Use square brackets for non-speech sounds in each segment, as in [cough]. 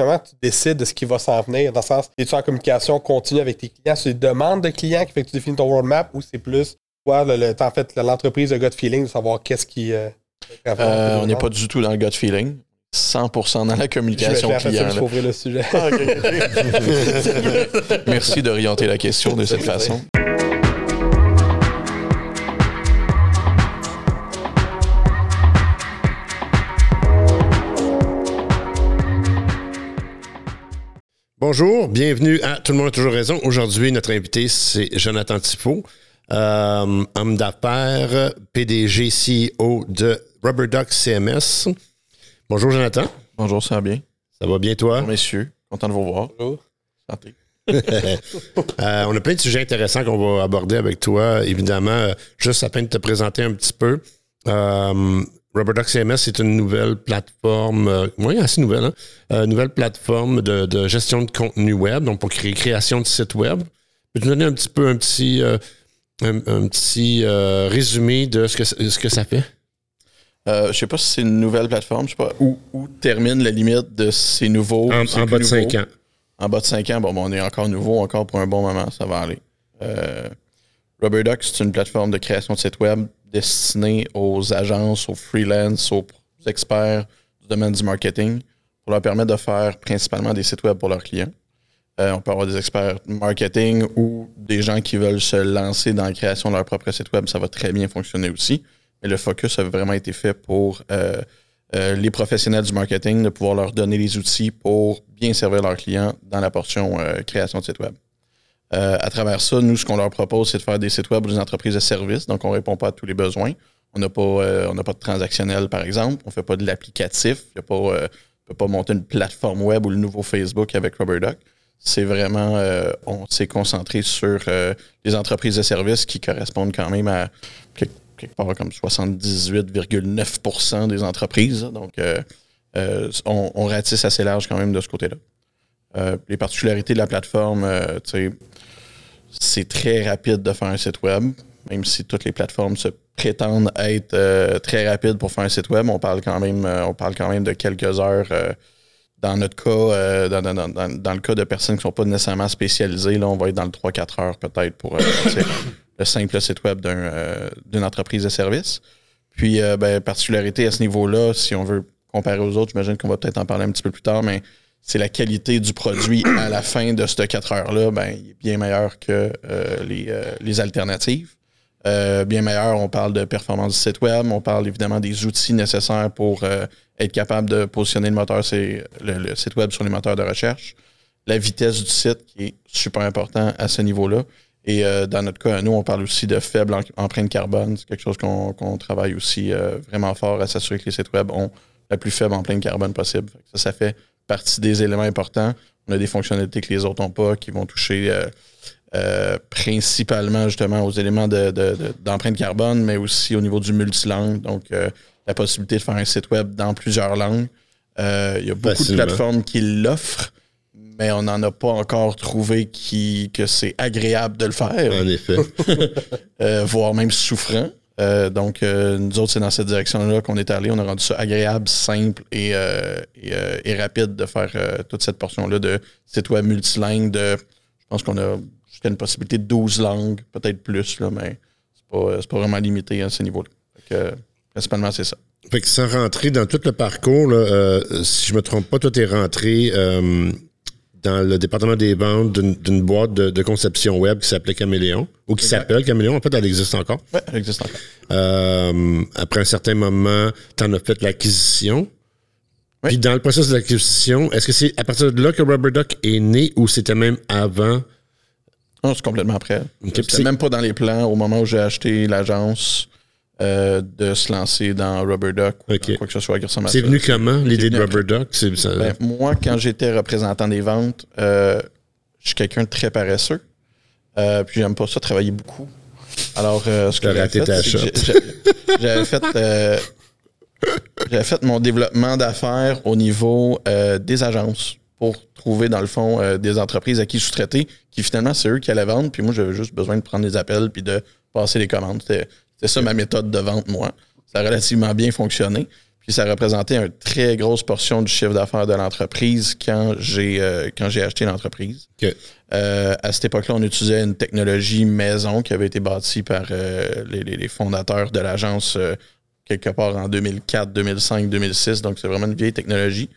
comment tu décides de ce qui va s'en venir? Dans le sens, es-tu en communication continue avec tes clients? Sur des demandes de clients qui fait que tu définis ton roadmap ou c'est plus, toi, le, le- en fait, l'entreprise de gut feeling de savoir qu'est-ce qui. euh, Euh, on n'est pas du tout dans le gut feeling. 100% dans la communication client. Merci d'orienter la question de cette façon. Bonjour, bienvenue à Tout le monde a toujours raison. Aujourd'hui, notre invité, c'est Jonathan Tifo, euh, homme d'affaires, PDG, CEO de Rubber Duck CMS. Bonjour, Jonathan. Bonjour, ça va bien? Ça va bien, toi? Bonjour, messieurs. Content de vous voir. Bonjour. Santé. [laughs] Euh, on a plein de sujets intéressants qu'on va aborder avec toi. Évidemment, euh, juste à peine de te présenter un petit peu. Euh, Rubberduck CMS, c'est une nouvelle plateforme, euh, oui, assez nouvelle, hein? Euh, nouvelle plateforme de, de gestion de contenu web, donc pour créer création de site web. Peux-tu nous donner un petit peu un petit, euh, un, un petit résumé de ce que, ce que ça fait? Je sais pas si c'est une nouvelle plateforme. Je sais pas où, où termine la limite de ces nouveaux. En, en bas de nouveaux. 5 ans. En bas de 5 ans, bon, bon, on est encore nouveau, encore pour un bon moment, ça va aller. Rubberduck, c'est une plateforme de création de sites web destinée aux agences, aux freelance, aux experts du domaine du marketing pour leur permettre de faire principalement des sites web pour leurs clients. Euh, on peut avoir des experts marketing ou des gens qui veulent se lancer dans la création de leur propre site web. Ça va très bien fonctionner aussi. Mais le focus a vraiment été fait pour euh, euh, les professionnels du marketing, de pouvoir leur donner les outils pour bien servir leurs clients dans la portion euh, création de site web. Euh, à travers ça, nous, ce qu'on leur propose, c'est de faire des sites web pour des entreprises de services. Donc, on ne répond pas à tous les besoins. On n'a pas, euh, pas de transactionnel, par exemple. On ne fait pas de l'applicatif. Euh, on ne peut pas monter une plateforme web ou le nouveau Facebook avec Rubberduck. C'est vraiment, on s'est concentré sur les entreprises de services qui correspondent quand même à quelque, part comme 78,9% des entreprises. Donc, on, on ratisse assez large quand même de ce côté-là. Euh, les particularités de la plateforme, euh, c'est très rapide de faire un site web, même si toutes les plateformes se prétendent être euh, très rapides pour faire un site web. On parle quand même, on parle quand même de quelques heures. dans notre cas, dans, le cas de personnes qui ne sont pas nécessairement spécialisées, là, on va être dans le 3-4 heures peut-être pour le simple site web d'un, d'une entreprise de service. Puis, ben, particularité à ce niveau-là, si on veut comparer aux autres, j'imagine qu'on va peut-être en parler un petit peu plus tard, mais c'est la qualité du produit à la fin de ces 4 heures-là, ben, est bien meilleur que euh, les, euh, les alternatives. Euh, bien meilleur, on parle de performance du site web, on parle évidemment des outils nécessaires pour euh, être capable de positionner le moteur, c'est le, le site web sur les moteurs de recherche. La vitesse du site qui est super important à ce niveau-là. Et euh, dans notre cas, nous, on parle aussi de faible empreinte carbone. C'est quelque chose qu'on qu'on travaille aussi euh, vraiment fort à s'assurer que les sites web ont la plus faible empreinte carbone possible. Ça, ça fait partie des éléments importants. On a des fonctionnalités que les autres n'ont pas, qui vont toucher euh, euh, principalement justement aux éléments de- de- de- d'empreinte carbone, mais aussi au niveau du multilangue. Donc, euh, la possibilité de faire un site web dans plusieurs langues. Il y a beaucoup Facilement. de plateformes qui l'offrent, mais on n'en a pas encore trouvé qui, que c'est agréable de le faire, En effet. [laughs] voire même souffrant. Euh, donc, euh, nous autres, c'est dans cette direction-là qu'on est allé. On a rendu ça agréable, simple et, euh, et, rapide de faire toute cette portion-là de site web multilingue. De, je pense qu'on a jusqu'à une possibilité de 12 langues, peut-être plus, là, mais c'est pas, c'est pas vraiment limité à ce niveau-là. Principalement, c'est ça. Fait que sans rentrer dans tout le parcours, là, si je me trompe pas, toi, t'es rentré dans le département des ventes d'une boîte de, de conception web qui s'appelait Caméléon, ou qui s'appelle Caméléon. En fait, elle existe encore. Ouais, elle existe encore. Euh, après un certain moment, t'en as fait l'acquisition. Oui. Puis dans le processus de l'acquisition, est-ce que c'est à partir de là que Rubberduck est né ou c'était même avant? Non, c'est complètement après. Ok, C'était c'est- même pas dans les plans au moment où j'ai acheté l'agence euh, de se lancer dans Rubberduck ou Ok. dans quoi que ce soit qui ressemble à C'est venu comment, l'idée de. Rubberduck? C'est, ça- Ben, moi, quand j'étais représentant des ventes, euh, je suis quelqu'un de très paresseux. Euh, puis j'aime pas ça travailler beaucoup. Alors, ce que j'avais fait, j'avais fait, mon développement d'affaires au niveau des agences pour trouver, dans le fond, euh, des entreprises à qui sous-traiter, qui finalement, c'est eux qui allaient vendre. Puis moi, j'avais juste besoin de prendre des appels puis de passer les commandes. C'était ça ma méthode de vente, moi. Ça a relativement bien fonctionné. Puis Puis ça représentait une très grosse portion du chiffre d'affaires de l'entreprise quand j'ai euh, quand j'ai acheté l'entreprise. Euh, à cette époque-là, on utilisait une technologie maison qui avait été bâtie par euh, les, les, fondateurs de l'agence quelque part en 2004, 2005, 2006. Donc c'est vraiment une vieille technologie.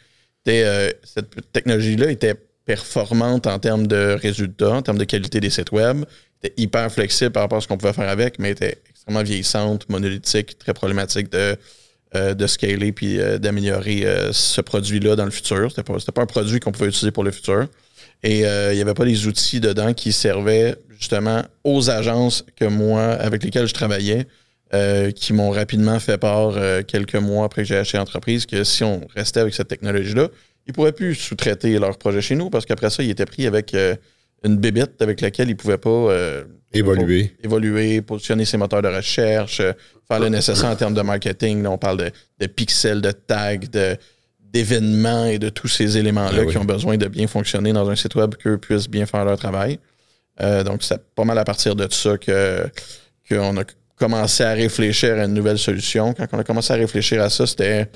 cette technologie-là était performante en termes de résultats, en termes de qualité des sites web. était hyper flexible par rapport à ce qu'on pouvait faire avec, mais était extrêmement vieillissante, monolithique, très problématique de euh, de scaler puis euh, d'améliorer euh, ce produit-là dans le futur. C'était pas, pas un produit qu'on pouvait utiliser pour le futur. Et il n'y avait pas des outils dedans qui servaient justement aux agences que moi, avec lesquelles je travaillais, qui m'ont rapidement fait part quelques mois après que j'ai acheté l'entreprise que si on restait avec cette technologie-là, ils ne pourraient plus sous-traiter leur projet chez nous parce qu'après ça, ils étaient pris avec une bébête avec laquelle ils ne pouvaient pas évoluer. évoluer, positionner ses moteurs de recherche, faire le nécessaire en termes de marketing. on parle de, pixels, de tags, d'événements et de tous ces éléments-là ah qui ont besoin de bien fonctionner dans un site web, qu'eux puissent bien faire leur travail. Euh, donc, c'est pas mal à partir de ça que qu'on a commencé à réfléchir à une nouvelle solution. Quand on a commencé à réfléchir à ça, c'était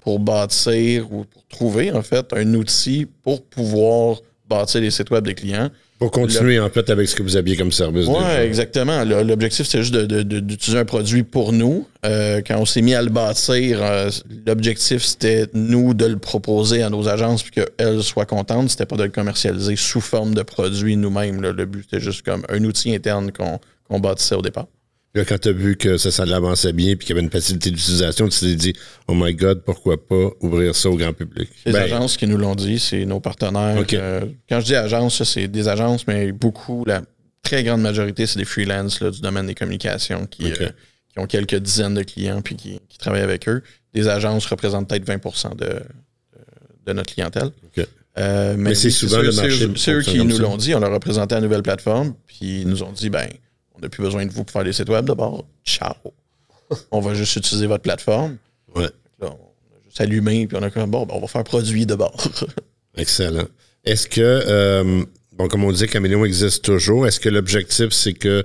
pour bâtir ou pour trouver, en fait, un outil pour pouvoir bâtir les sites web des clients pour continuer, en fait, avec ce que vous aviez comme service. Oui, exactement. L'objectif, c'était juste d'utiliser un produit pour nous. Euh, quand on s'est mis à le bâtir, euh, l'objectif, c'était nous de le proposer à nos agences puis qu'elles soient contentes. C'était pas de le commercialiser sous forme de produit nous-mêmes. Le but, c'était juste comme un outil interne qu'on bâtissait au départ. Là, quand tu as vu que ça, ça l'avançait bien puis qu'il y avait une facilité d'utilisation, tu t'es dit, oh my God, pourquoi pas ouvrir ça au grand public? Les ben, agences qui nous l'ont dit, c'est nos partenaires. Euh, quand je dis agence, c'est des agences, mais beaucoup, la très grande majorité, c'est des freelances du domaine des communications qui, euh, qui, ont quelques dizaines de clients puis qui, travaillent avec eux. Des agences représentent peut-être 20 de, de, notre clientèle. Euh, mais, c'est souvent le marché. C'est eux qui nous l'ont dit. On leur a présenté la nouvelle plateforme, puis ils nous ont dit, ben on n'a plus besoin de vous pour faire des sites web d'abord. Ciao. on va juste utiliser votre plateforme. Ouais. Là, on a juste allumé, puis on a comme, bon, ben, on va faire produit d'abord. [laughs] Excellent. Est-ce que, euh, bon, comme on disait, Caméléon existe toujours. Est-ce que l'objectif, c'est que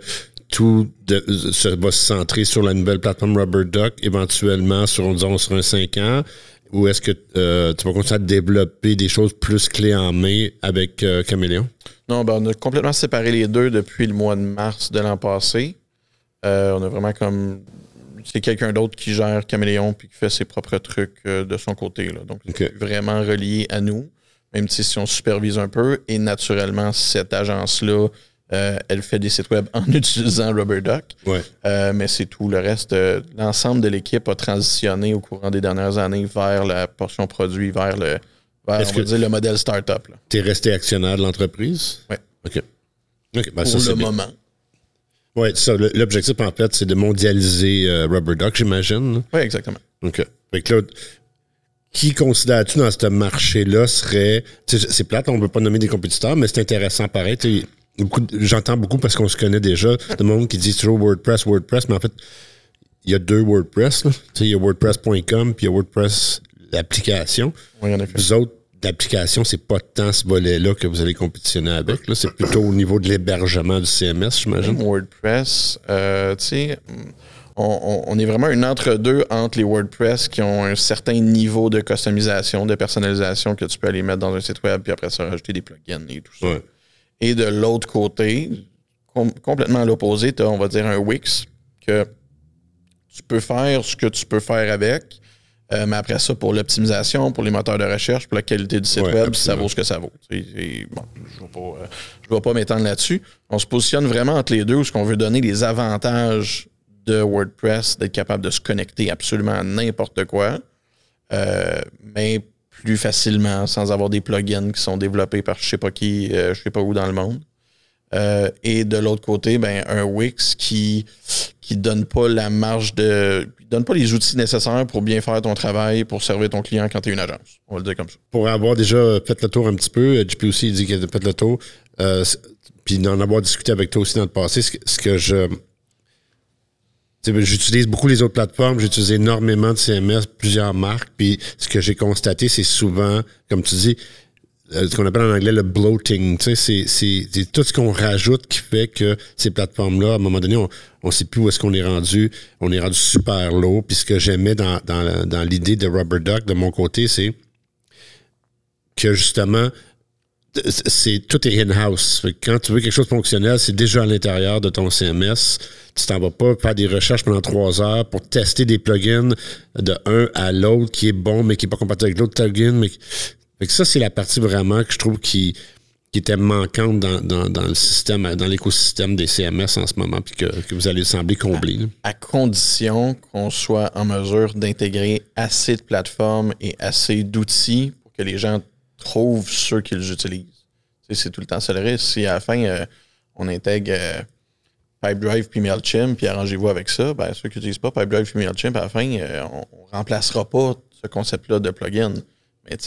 tout va se centrer sur la nouvelle plateforme Rubber Duck, éventuellement sur, disons, sur un 5 ans? Ou est-ce que euh, tu vas continuer à développer des choses plus clés en main avec euh, Caméléon? Non, ben, on a complètement séparé les deux depuis le mois de mars de l'an passé. Euh, on a vraiment comme. C'est quelqu'un d'autre qui gère Caméléon puis qui fait ses propres trucs de son côté. Là. Donc, vraiment relié à nous, même si on supervise un peu. Et naturellement, cette agence-là euh, elle fait des sites web en [laughs] utilisant Rubber Duck. Euh, mais c'est tout. Le reste, euh, l'ensemble de l'équipe a transitionné au courant des dernières années vers la portion produit, vers le, vers, on va dire, le modèle startup. Tu es resté actionnaire de l'entreprise? Oui. OK. Ben, Pour le moment. Oui, ça. L'objectif, en fait, c'est de mondialiser Rubber Duck, j'imagine. Oui, exactement. OK. Fait que là, qui considères-tu dans ce marché-là serait. C'est plate, on ne veut pas nommer des compétiteurs, mais c'est intéressant pareil j'entends beaucoup parce qu'on se connaît déjà, [laughs] de monde qui dit toujours WordPress, WordPress, mais en fait, il y a deux WordPress. Il y a WordPress.com puis il y a WordPress, l'application. Oui, en effet. Vous autres, l'application, c'est pas tant ce volet-là que vous allez compétitionner avec. C'est plutôt au niveau de l'hébergement du CMS, j'imagine. WordPress, euh, tu sais, on, on, est vraiment un entre-deux entre les WordPress qui ont un certain niveau de customisation, de personnalisation que tu peux aller mettre dans un site web, puis après ça, rajouter des plugins et tout ça. Et de l'autre côté, complètement à l'opposé, tu as, on va dire, un Wix que tu peux faire ce que tu peux faire avec. Euh, mais après ça, pour l'optimisation, pour les moteurs de recherche, pour la qualité du site web, ça vaut ce que ça vaut. bon, je ne vais pas, m'étendre là-dessus. On se positionne vraiment entre les deux où ce qu'on veut donner les avantages de WordPress, d'être capable de se connecter absolument à n'importe quoi. Euh, mais plus facilement sans avoir des plugins qui sont développés par je sais pas qui, euh, je sais pas où dans le monde. Euh, et de l'autre côté, ben, un Wix qui qui donne pas la marge de. donne pas les outils nécessaires pour bien faire ton travail, pour servir ton client quand tu es une agence. On va le dire comme ça. Pour avoir déjà fait le tour un petit peu, JP aussi dit qu'il a fait le tour. Euh, puis d'en avoir discuté avec toi aussi dans le passé, ce que je J'utilise beaucoup les autres plateformes, j'utilise énormément de CMS, plusieurs marques, puis ce que j'ai constaté, c'est souvent, comme tu dis, euh, ce qu'on appelle en anglais le bloating. Sais, c'est tout ce qu'on rajoute qui fait que ces plateformes-là, à un moment donné, on ne sait plus où est-ce qu'on est rendu. On est rendu super lourd. Puis ce que j'aimais dans, l'idée de Rubber Duck, de mon côté, c'est que justement, c'est tout est in-house. Quand tu veux quelque chose de fonctionnel, c'est déjà à l'intérieur de ton CMS. Tu t'en vas pas faire des recherches pendant trois heures pour tester des plugins de un à l'autre qui est bon, mais qui n'est pas compatible avec l'autre plugin. Ça, c'est la partie vraiment que je trouve qui, était manquante dans, le système, dans l'écosystème des CMS en ce moment, puis que, vous allez sembler combler. À, condition qu'on soit en mesure d'intégrer assez de plateformes et assez d'outils pour que les gens trouvent ceux qu'ils utilisent. C'est tout le temps ça le risque. Si à la fin, euh, on intègre euh, Pipedrive puis MailChimp, puis arrangez-vous avec ça, ben, ceux qui n'utilisent pas Pipedrive puis MailChimp, à la fin, euh, on ne remplacera pas ce concept-là de plugin.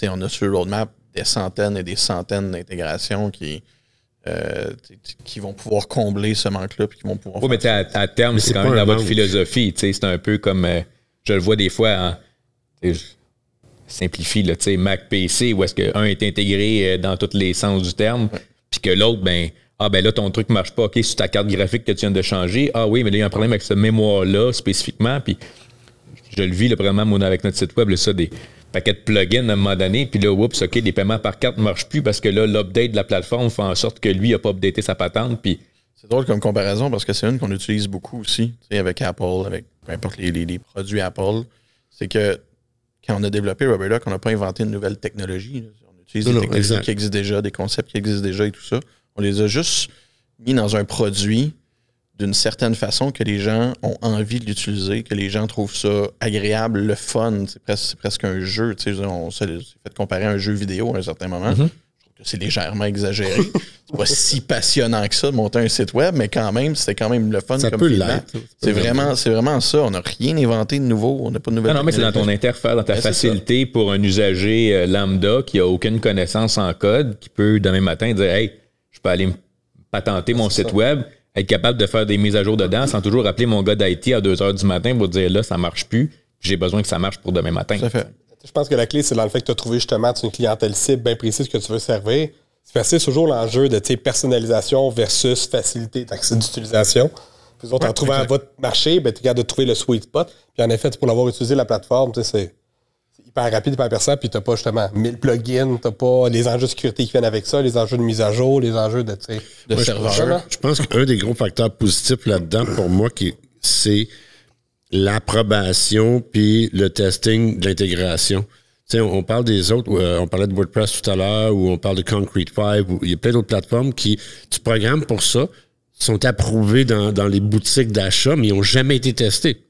Mais on a sur le roadmap des centaines et des centaines d'intégrations qui, euh, qui vont pouvoir combler ce manque-là. Puis qui vont pouvoir oui, mais à, terme, c'est quand même dans votre philosophie. C'est un peu comme euh, je le vois des fois en. simplifie, là, Mac PC, où est-ce qu'un est intégré euh, dans tous les sens du terme, puis que l'autre, ben, ah ben là, ton truc marche pas, OK, sur ta carte graphique que tu viens de changer. Ah oui, mais là, il y a un problème avec ce mémoire-là spécifiquement. Puis je le vis, le vraiment, avec notre site web, là, ça, des paquet de plugins à un moment donné, puis là, oups, OK, les paiements par carte ne marchent plus parce que là, l'update de la plateforme fait en sorte que lui n'a pas updaté sa patente, puis... C'est drôle comme comparaison parce que c'est une qu'on utilise beaucoup aussi, avec Apple, avec peu importe les, produits Apple. C'est que quand on a développé RubberDuck, on n'a pas inventé une nouvelle technologie. On utilise des technologies qui existent déjà, des concepts qui existent déjà et tout ça. On les a juste mis dans un produit d'une certaine façon que les gens ont envie de l'utiliser, que les gens trouvent ça agréable, le fun. C'est presque, presque un jeu. On s'est fait comparer à un jeu vidéo à un certain moment. Mm-hmm. Je trouve que c'est légèrement exagéré. [laughs] c'est pas si passionnant que ça de monter un site web, mais quand même, c'était quand même le fun ça comme peut C'est vraiment, c'est vraiment ça. On n'a rien inventé de nouveau. On n'a pas de nouvelle. Non, non mais c'est dans ton interface, dans ta facilité pour un usager euh, lambda qui a aucune connaissance en code, qui peut demain matin dire Hey, je peux aller patenter mon site web être capable de faire des mises à jour dedans sans toujours appeler mon gars d'IT à 2 h du matin pour dire là, ça marche plus, j'ai besoin que ça marche pour demain matin. Je pense que la clé, c'est dans le fait que tu as trouvé justement une clientèle cible bien précise que tu veux servir. C'est toujours l'enjeu de personnalisation versus facilité d'accès d'utilisation. Puis autres, en trouvant votre marché, ben, tu es capable de trouver le sweet spot. Puis en effet, pour l'avoir utilisé la plateforme, c'est hyper rapide, hyper perçant, puis tu n'as pas justement 1000 plugins, tu n'as pas les enjeux de sécurité qui viennent avec ça, les enjeux de mise à jour, les enjeux de, de serveur. Je, pense qu'un des gros facteurs positifs là-dedans, pour moi, c'est l'approbation puis le testing de l'intégration. On, on parle des autres, euh, on parlait de WordPress tout à l'heure, ou on parle de Concrete 5, ou il y a plein d'autres plateformes qui, tu programmes pour ça, sont approuvés dans, les boutiques d'achat, mais ils n'ont jamais été testés.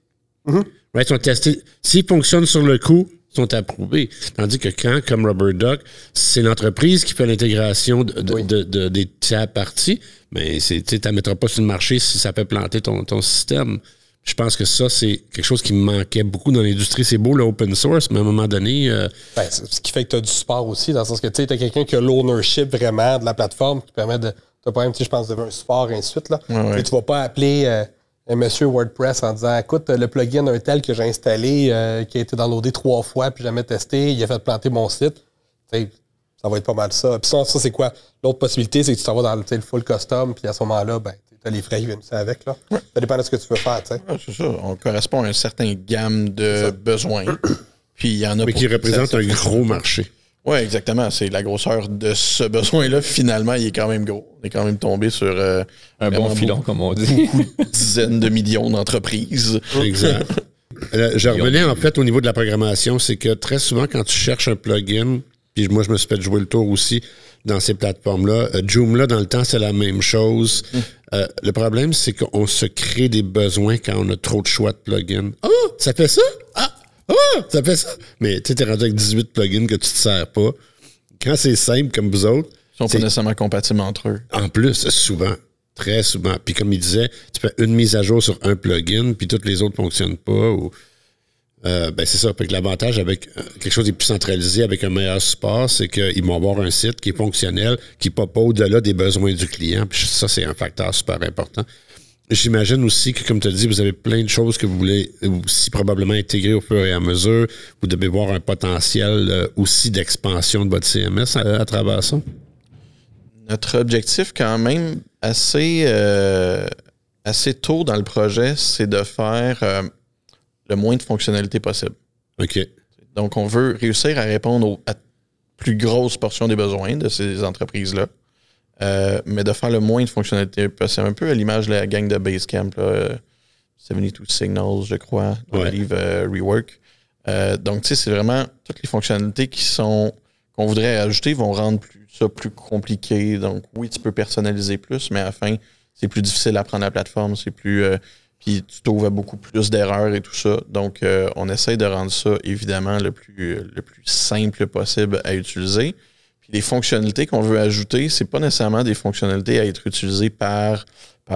Mm-hmm. Ils sont testés. S'ils fonctionnent sur le coup, sont approuvés. Tandis que quand, comme Rubber Duck, c'est l'entreprise qui fait l'intégration de, des tiers parties, mais tu ne mettras pas sur le marché si ça peut planter ton, ton système. Je pense que ça, c'est quelque chose qui me manquait beaucoup dans l'industrie. C'est beau, l'open source, mais à un moment donné. Euh, ben, ce qui fait que tu as du support aussi, dans le sens que tu as quelqu'un qui a l'ownership vraiment de la plateforme qui permet de. Tu as pas même, je pense, de un support et ainsi de suite. Là. Ouais, Tu vas pas appeler. Euh, monsieur WordPress en disant écoute, le plugin un tel que j'ai installé, euh, qui a été downloadé trois fois puis jamais testé, il a fait planter mon site. ça va être pas mal ça. Puis ça, c'est quoi? L'autre possibilité, c'est que tu t'en vas dans le full custom, puis à ce moment-là, ben, tu as les frais qui viennent avec. Là. Ça dépend de ce que tu veux faire. c'est ça. On correspond à un certain gamme de besoins. [clears throat] puis il y en a Mais qui représente un gros marché. Oui, exactement. C'est la grosseur de ce besoin-là. Finalement, il est quand même gros. On est quand même tombé sur euh, un bon filon, comme on dit. dizaines de millions d'entreprises. Exact. [laughs] Euh, je revenais en fait au niveau de la programmation, c'est que très souvent quand tu cherches un plugin, puis moi je me suis fait jouer le tour aussi dans ces plateformes-là, euh, Joomla dans le temps c'est la même chose. Mm. le problème c'est qu'on se crée des besoins quand on a trop de choix de plugins. Oh, ça fait ça? Ah, ah, ça fait ça. Mais tu es rendu avec 18 plugins que tu te sers pas. Quand c'est simple comme vous autres. Ils sont pas nécessairement compatibles entre eux. En plus, souvent. Très souvent. Puis comme il disait, tu fais une mise à jour sur un plugin, puis toutes les autres ne fonctionnent pas. Ou, euh, ben c'est ça. que l'avantage avec euh, quelque chose de plus centralisé, avec un meilleur support, c'est qu'ils vont avoir un site qui est fonctionnel, qui ne pas au-delà des besoins du client. Puis ça, c'est un facteur super important. J'imagine aussi que, comme tu as dit, vous avez plein de choses que vous voulez aussi probablement intégrer au fur et à mesure. Vous devez voir un potentiel euh, aussi d'expansion de votre CMS à, travers ça. Notre objectif, quand même, assez, euh, assez tôt dans le projet, c'est de faire euh, le moins de fonctionnalités possible. OK. Donc, on veut réussir à répondre à plus grosse portion des besoins de ces entreprises-là. Euh, mais de faire le moins de fonctionnalités possible. Un peu à l'image de la gang de Basecamp, là, 72 euh, Signals, je crois, dans le livre euh, Rework. donc, tu sais, c'est vraiment toutes les fonctionnalités qui sont qu'on voudrait ajouter vont rendre ça plus compliqué. Donc, oui, tu peux personnaliser plus, mais à la fin, c'est plus difficile à prendre la plateforme, c'est plus. puis tu trouves beaucoup plus d'erreurs et tout ça. Donc, on essaie de rendre ça, évidemment, le plus, le plus simple possible à utiliser les fonctionnalités qu'on veut ajouter, c'est pas nécessairement des fonctionnalités à être utilisées par,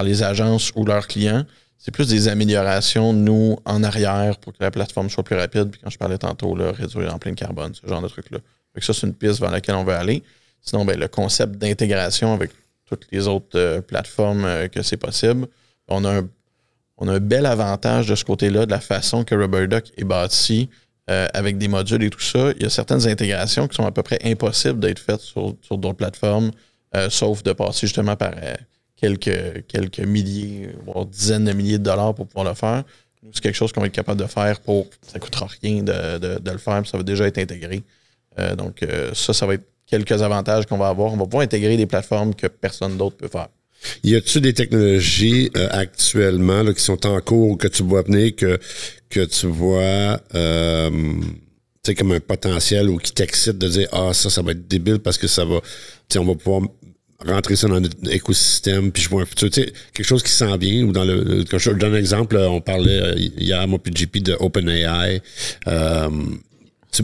les agences ou leurs clients. C'est plus des améliorations, nous, en arrière, pour que la plateforme soit plus rapide. Puis quand je parlais tantôt, là, réduire plein de carbone, ce genre de trucs-là. ça, c'est une piste vers laquelle on veut aller. Sinon, ben, le concept d'intégration avec toutes les autres euh, plateformes euh, que c'est possible, on a, un, on a un bel avantage de ce côté-là, de la façon que RubberDuck est bâti euh, avec des modules et tout ça, il y a certaines intégrations qui sont à peu près impossibles d'être faites sur, d'autres plateformes, euh, sauf de passer justement par euh, quelques, quelques milliers, voire dizaines de milliers de dollars pour pouvoir le faire. c'est quelque chose qu'on va être capable de faire pour. Ça ne coûtera rien de, le faire, ça va déjà être intégré. donc, ça, ça va être quelques avantages qu'on va avoir. On va pouvoir intégrer des plateformes que personne d'autre peut faire. Y a-t-il des technologies actuellement qui sont en cours ou que tu vois venir que, que tu vois euh, comme un potentiel ou qui t'excite de dire Ah, ça, ça va être débile parce que ça va, on va pouvoir rentrer ça dans notre écosystème, puis je vois un futur, quelque chose qui s'en vient, ou dans le, je donne un exemple, on parlait euh, hier, moi, puis de OpenAI. Euh,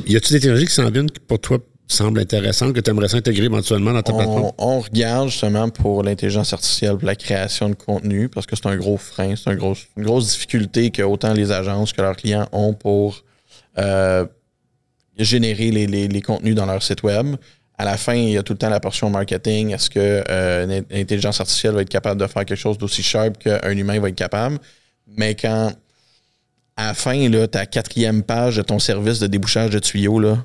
y a-t-il des technologies qui s'en viennent pour toi semble intéressante que tu aimerais s'intégrer éventuellement dans ta plateforme? On regarde justement pour l'intelligence artificielle, pour la création de contenu, parce que c'est un gros frein, c'est une grosse difficulté que autant les agences que leurs clients ont pour euh, générer les, contenus dans leur site web. À la fin, il y a tout le temps la portion marketing. Est-ce que euh, l'intelligence artificielle va être capable de faire quelque chose d'aussi sharp qu'un humain va être capable? Mais quand à la fin, là, ta quatrième page de ton service de débouchage de tuyaux, là,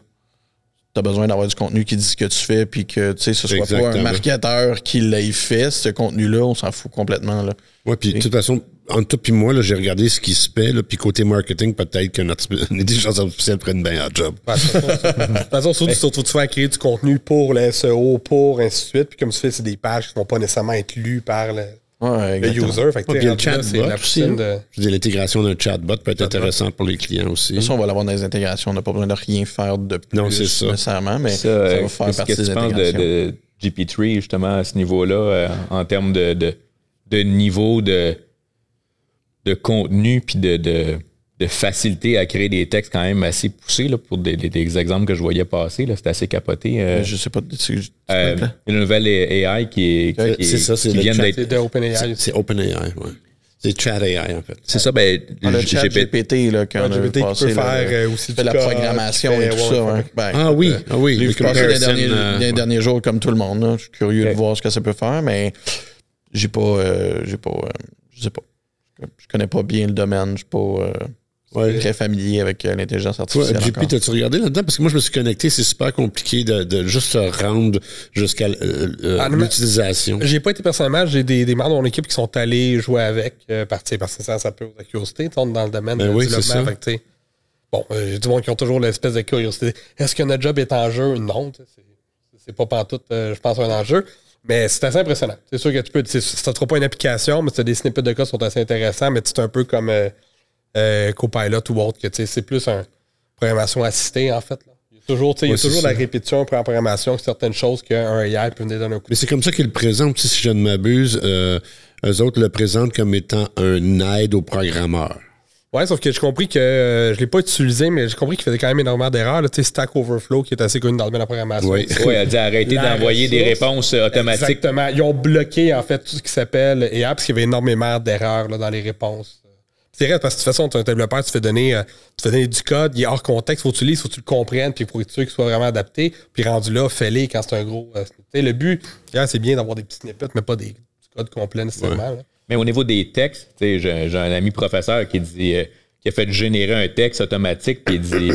tu as besoin d'avoir du contenu qui dit ce que tu fais, puis que ce soit pas un marketeur qui l'ait fait, ce contenu-là, on s'en fout complètement. Là. Ouais, puis de toute façon, entre toi et moi, j'ai regardé ce qui se fait, puis côté marketing, peut-être que notre [laughs] intelligence artificielle prenne bien un job. De toute façon, surtout, surtout tu fais créer du contenu pour le SEO, pour ainsi de suite, puis comme tu fais, c'est des pages qui ne vont pas nécessairement être lues par le, Ouais, le user. Fait que, le chatbot aussi. Hein. De... Je veux l'intégration d'un chatbot peut être intéressant pour les clients aussi. De toute on va l'avoir dans les intégrations. On n'a pas besoin de rien faire de plus non, ça. nécessairement, mais ça, va euh, faire partie que des tu penses de, GP3, justement, à ce niveau-là, euh, en termes de, de, de, niveau de, de contenu puis de, de facilité à créer des textes quand même assez poussés là, pour des, exemples que je voyais passer. C'était assez capoté. Euh, je sais pas. Euh, une nouvelle AI qui, qui, c'est ça, c'est vient d'être. C'est OpenAI. C'est OpenAI, oui. C'est Chat AI, en fait. C'est ça, ben, ah, le chat GPT, là, quand GPT qui peut faire euh, aussi de la programmation et tout ça. Ben, ah oui, ah oui. J'ai passé les derniers, les derniers jours comme tout le monde. Là. Je suis curieux de voir ce que ça peut faire, mais j'ai pas, j'ai pas, je sais pas. Je connais pas bien le domaine. Je suis pas ouais. très familier avec euh, l'intelligence artificielle. Ouais, JP, t'as-tu regardé là-dedans? Parce que moi, je me suis connecté, c'est super compliqué de, de juste se rendre jusqu'à euh, euh ah, l'utilisation. J'ai pas été personnellement, j'ai des, des membres de mon équipe qui sont allés jouer avec, euh, parce que ça, ça peut la curiosité, dans le domaine ben du développement. Fait, bon, j'ai du monde qui ont toujours l'espèce de curiosité. Est-ce que notre job est en jeu? Non, c'est pas pantoute, je pense, un enjeu. Mais c'est assez impressionnant. C'est sûr que tu peux. Ça ne sera pas une application, mais des snippets de cas qui sont assez intéressants, mais c'est un peu comme euh, Copilot ou autre, que c'est plus une programmation assistée, en fait. Il y a toujours, il y a toujours la répétition en programmation certaines choses qu'un AI peut venir donner un coup. Mais c'est comme ça qu'ils le présentent, si je ne m'abuse. Euh, eux autres le présentent comme étant un aide au programmeur. Ouais, sauf que j'ai compris que euh, je ne l'ai pas utilisé, mais j'ai compris qu'il faisait quand même énormément d'erreurs. Tu sais, Stack Overflow, qui est assez connu dans le domaine de la programmation. Oui, ouais, elle a dit arrêter d'envoyer des réponses euh, automatiques. Exactement. Ils ont bloqué, en fait, tout ce qui s'appelle AI, parce qu'il y avait énormément d'erreurs dans les réponses. C'est vrai, parce que de toute façon, tu es un développeur, tu fais donner, euh, tu fais donner du code, il est hors contexte, faut que tu lises, faut que tu le comprennes, puis pour être sûr qu'il soit vraiment adapté. Puis rendu là, fais-les quand c'est un gros. Euh, le but, c'est bien d'avoir des petits snippets, mais pas des, du code complet nécessairement. Mais au niveau des textes, j'ai un ami professeur qui dit euh, qui a fait générer un texte automatique, puis il dit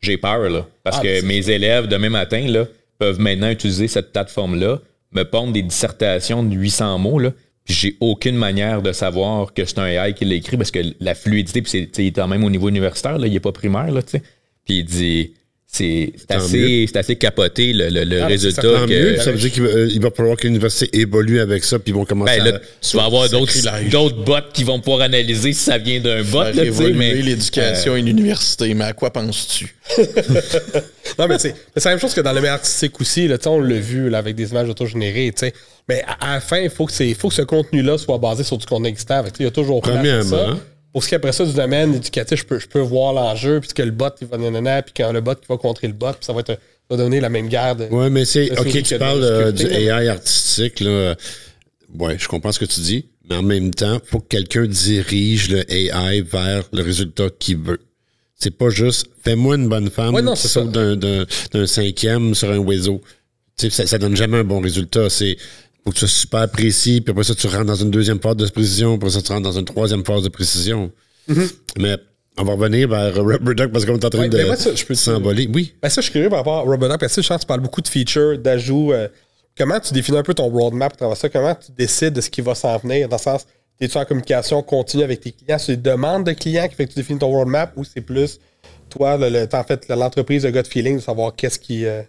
J'ai peur, là. Parce ah, que mes élèves, demain matin, là, peuvent maintenant utiliser cette plateforme-là, me pondre des dissertations de 800 mots, là, j'ai aucune manière de savoir que c'est un AI qui l'a écrit parce que la fluidité, puis c'est, il est quand même au niveau universitaire, là, il n'est pas primaire, là, tu sais. Puis il dit c'est assez, assez capoté le, le, ah, résultat. Ça, mieux, ça veut dire qu'il va, euh, il va falloir que l'université évolue avec ça, puis ils vont commencer ben, là, Tu vas avoir d'autres bots qui vont pouvoir analyser si ça vient d'un bot. Là, mais l'éducation et l'université, mais à quoi penses-tu? [laughs] non, mais c'est la même chose que dans le meilleur artistique aussi. Là, on l'a vu là, avec des images auto-générées. Mais à, la fin, il faut, que faut que ce contenu-là soit basé sur du contenu existant. Il y a toujours Premièrement, pour ce qui est après ça du domaine éducatif, je peux, je peux voir l'enjeu, puis que le bot, il va nanana, puis quand le bot qui va contrer le bot, puis ça va être va donner la même garde. Ouais, mais c'est. Ok, tu parles euh, du AI artistique, là. Ouais, je comprends ce que tu dis, mais en même temps, il faut que quelqu'un dirige le AI vers le résultat qu'il veut. C'est pas juste fais-moi une bonne femme ouais, qui saute d'un cinquième sur un oiseau. Ça, ça donne jamais un bon résultat. C'est faut que tu sois super précis, puis après ça, tu rentres dans une deuxième phase de précision, puis après ça, tu rentres dans une troisième phase de précision. Mm-hmm. Mais on va revenir vers Rubber Duck parce qu'on est en train de s'envoler. Oui. Ben ça, je suis curieux par rapport à Rubber Duck parce que je tu parles beaucoup de features, d'ajouts. Euh, comment tu définis un peu ton roadmap à travers ça? Comment tu décides de ce qui va s'en venir? Dans le sens, es-tu en communication continue avec tes clients? C'est des demandes de clients qui fait que tu définis ton roadmap ou c'est plus toi, le, en fait, l'entreprise de gut feeling de savoir qu'est-ce qui. Euh,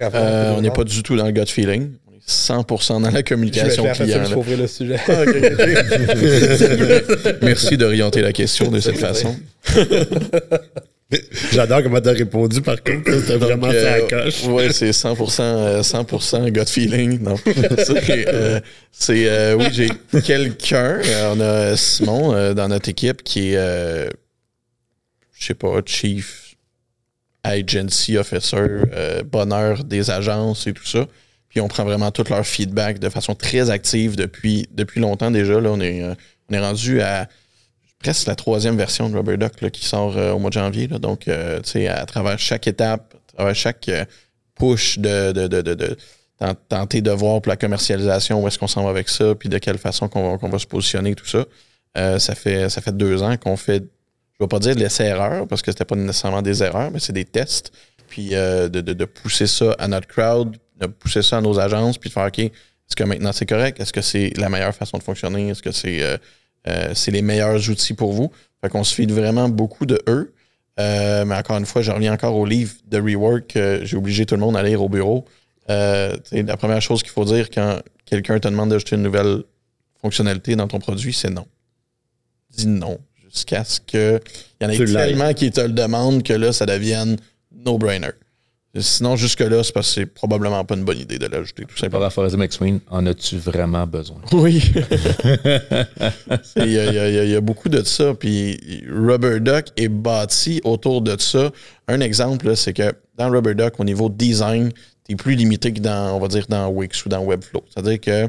euh, on n'est pas du tout dans le gut feeling. 100% dans la communication je client. le sujet. Ah, [laughs] Merci d'orienter la question de cette façon. [laughs] J'adore comment tu as répondu, par contre. C'était vraiment fait à coche. Oui, c'est 100%, 100 gut feeling. Non. [laughs] c'est, euh, oui, j'ai quelqu'un. on a Simon dans notre équipe qui est, je sais pas, chief agency officer, bonheur des agences et tout ça. Puis on prend vraiment tout leur feedback de façon très active depuis, depuis longtemps déjà. Là, on, est, euh, on est rendu à presque la troisième version de Rubber Duck qui sort euh, au mois de janvier. Là. Donc, euh, tu sais, à travers chaque étape, à travers chaque push de, de, de, de, tenter de voir pour la commercialisation où est-ce qu'on s'en va avec ça, puis de quelle façon qu'on va, va se positionner, tout ça. ça, fait, ça fait deux ans qu'on fait, je ne vais pas dire de l'essai-erreur, parce que c'était pas nécessairement des erreurs, mais c'est des tests. Puis de, de, de, pousser ça à notre crowd, de pousser ça à nos agences, puis de faire OK, est-ce que maintenant c'est correct? Est-ce que c'est la meilleure façon de fonctionner? Est-ce que c'est euh, euh, les meilleurs outils pour vous? Fait qu'on se fie vraiment beaucoup de eux. Euh, mais encore une fois, je reviens encore au livre de Rework. J'ai obligé tout le monde à lire au bureau. la première chose qu'il faut dire quand quelqu'un te demande d'ajouter une nouvelle fonctionnalité dans ton produit, c'est non. Dis non. Jusqu'à ce qu'il y en ait tellement qui te le demandent que là, ça devienne no-brainer. Sinon, jusque-là, c'est parce que c'est probablement pas une bonne idée de l'ajouter, tout simplement. Par la McSween, en as-tu vraiment besoin? [laughs] Oui. Il y, y, a beaucoup de ça. Puis Rubber Duck est bâti autour de ça. Un exemple, c'est que dans Rubber Duck, au niveau design, tu es plus limité que dans, on va dire, dans Wix ou dans Webflow. C'est-à-dire que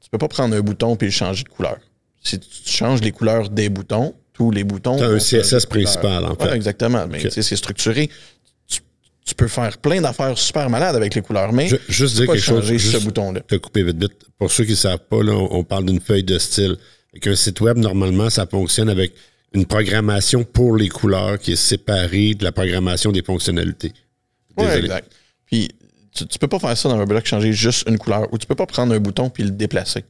tu peux pas prendre un bouton et le changer de couleur. Si tu changes les couleurs des boutons, tous les boutons. Tu as un CSS principal, en fait. exactement. Mais c'est structuré tu peux faire plein d'affaires super malades avec les couleurs, mais je, juste dire quelque chose, juste ce bouton-là. Te couper vite vite. Pour ceux qui ne savent pas, là, on, parle d'une feuille de style. Avec un site web, normalement, ça fonctionne avec une programmation pour les couleurs qui est séparée de la programmation des fonctionnalités. Oui, exact. Puis tu, ne peux pas faire ça dans un bloc, changer juste une couleur, ou tu peux pas prendre un bouton puis le déplacer.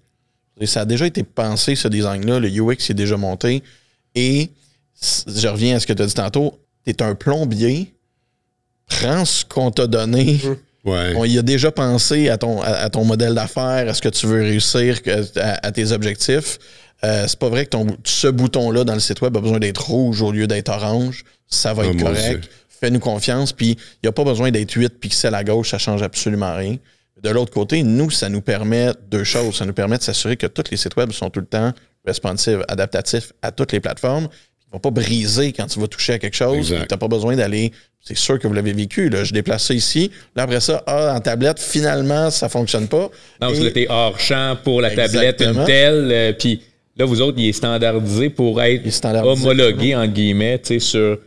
Et ça a déjà été pensé, ce design-là, le UX est déjà monté. Et je reviens à ce que tu as dit tantôt, tu es un plombier prends ce qu'on t'a donné. On y a déjà pensé à ton, à, ton modèle d'affaires, à ce que tu veux réussir, à, tes objectifs. Euh, c'est pas vrai que ton, ce bouton-là dans le site web a besoin d'être rouge au lieu d'être orange. Ça va être correct. Fais-nous confiance. Puis, il n'y a pas besoin d'être 8 pixels à gauche. Ça change absolument rien. De l'autre côté, nous, ça nous permet deux choses. Ça nous permet de s'assurer que tous les sites web sont tout le temps responsives, adaptatifs à toutes les plateformes. Ne vont pas briser quand tu vas toucher à quelque chose. Tu n'as pas besoin d'aller c'est sûr que vous l'avez vécu. Là. Je déplace ça ici. Là, après ça, ah, en tablette, finalement, ça fonctionne pas. Non, vous hors champ pour la tablette, une telle. Euh, puis là, vous autres, il est standardisé pour être homologué, en guillemets, sur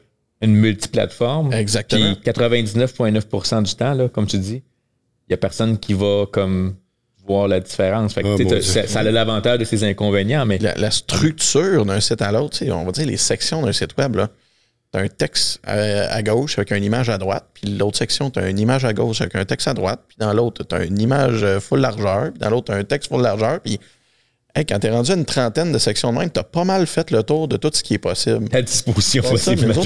une multiplateforme. Exactement. Puis 99,9% du temps, là, comme tu dis, il n'y a personne qui va comme voir la différence. Fait que, ah, ça, a l'avantage de ses inconvénients, mais. La, structure d'un site à l'autre, on va dire les sections d'un site web, là. T'as un texte à, gauche avec une image à droite, puis l'autre section, tu as une image à gauche avec un texte à droite, puis dans l'autre, tu as une image euh, full largeur, puis dans l'autre, tu as un texte full largeur, puis quand tu es rendu à une trentaine de sections de même, tu as pas mal fait le tour de tout ce qui est possible. À disposition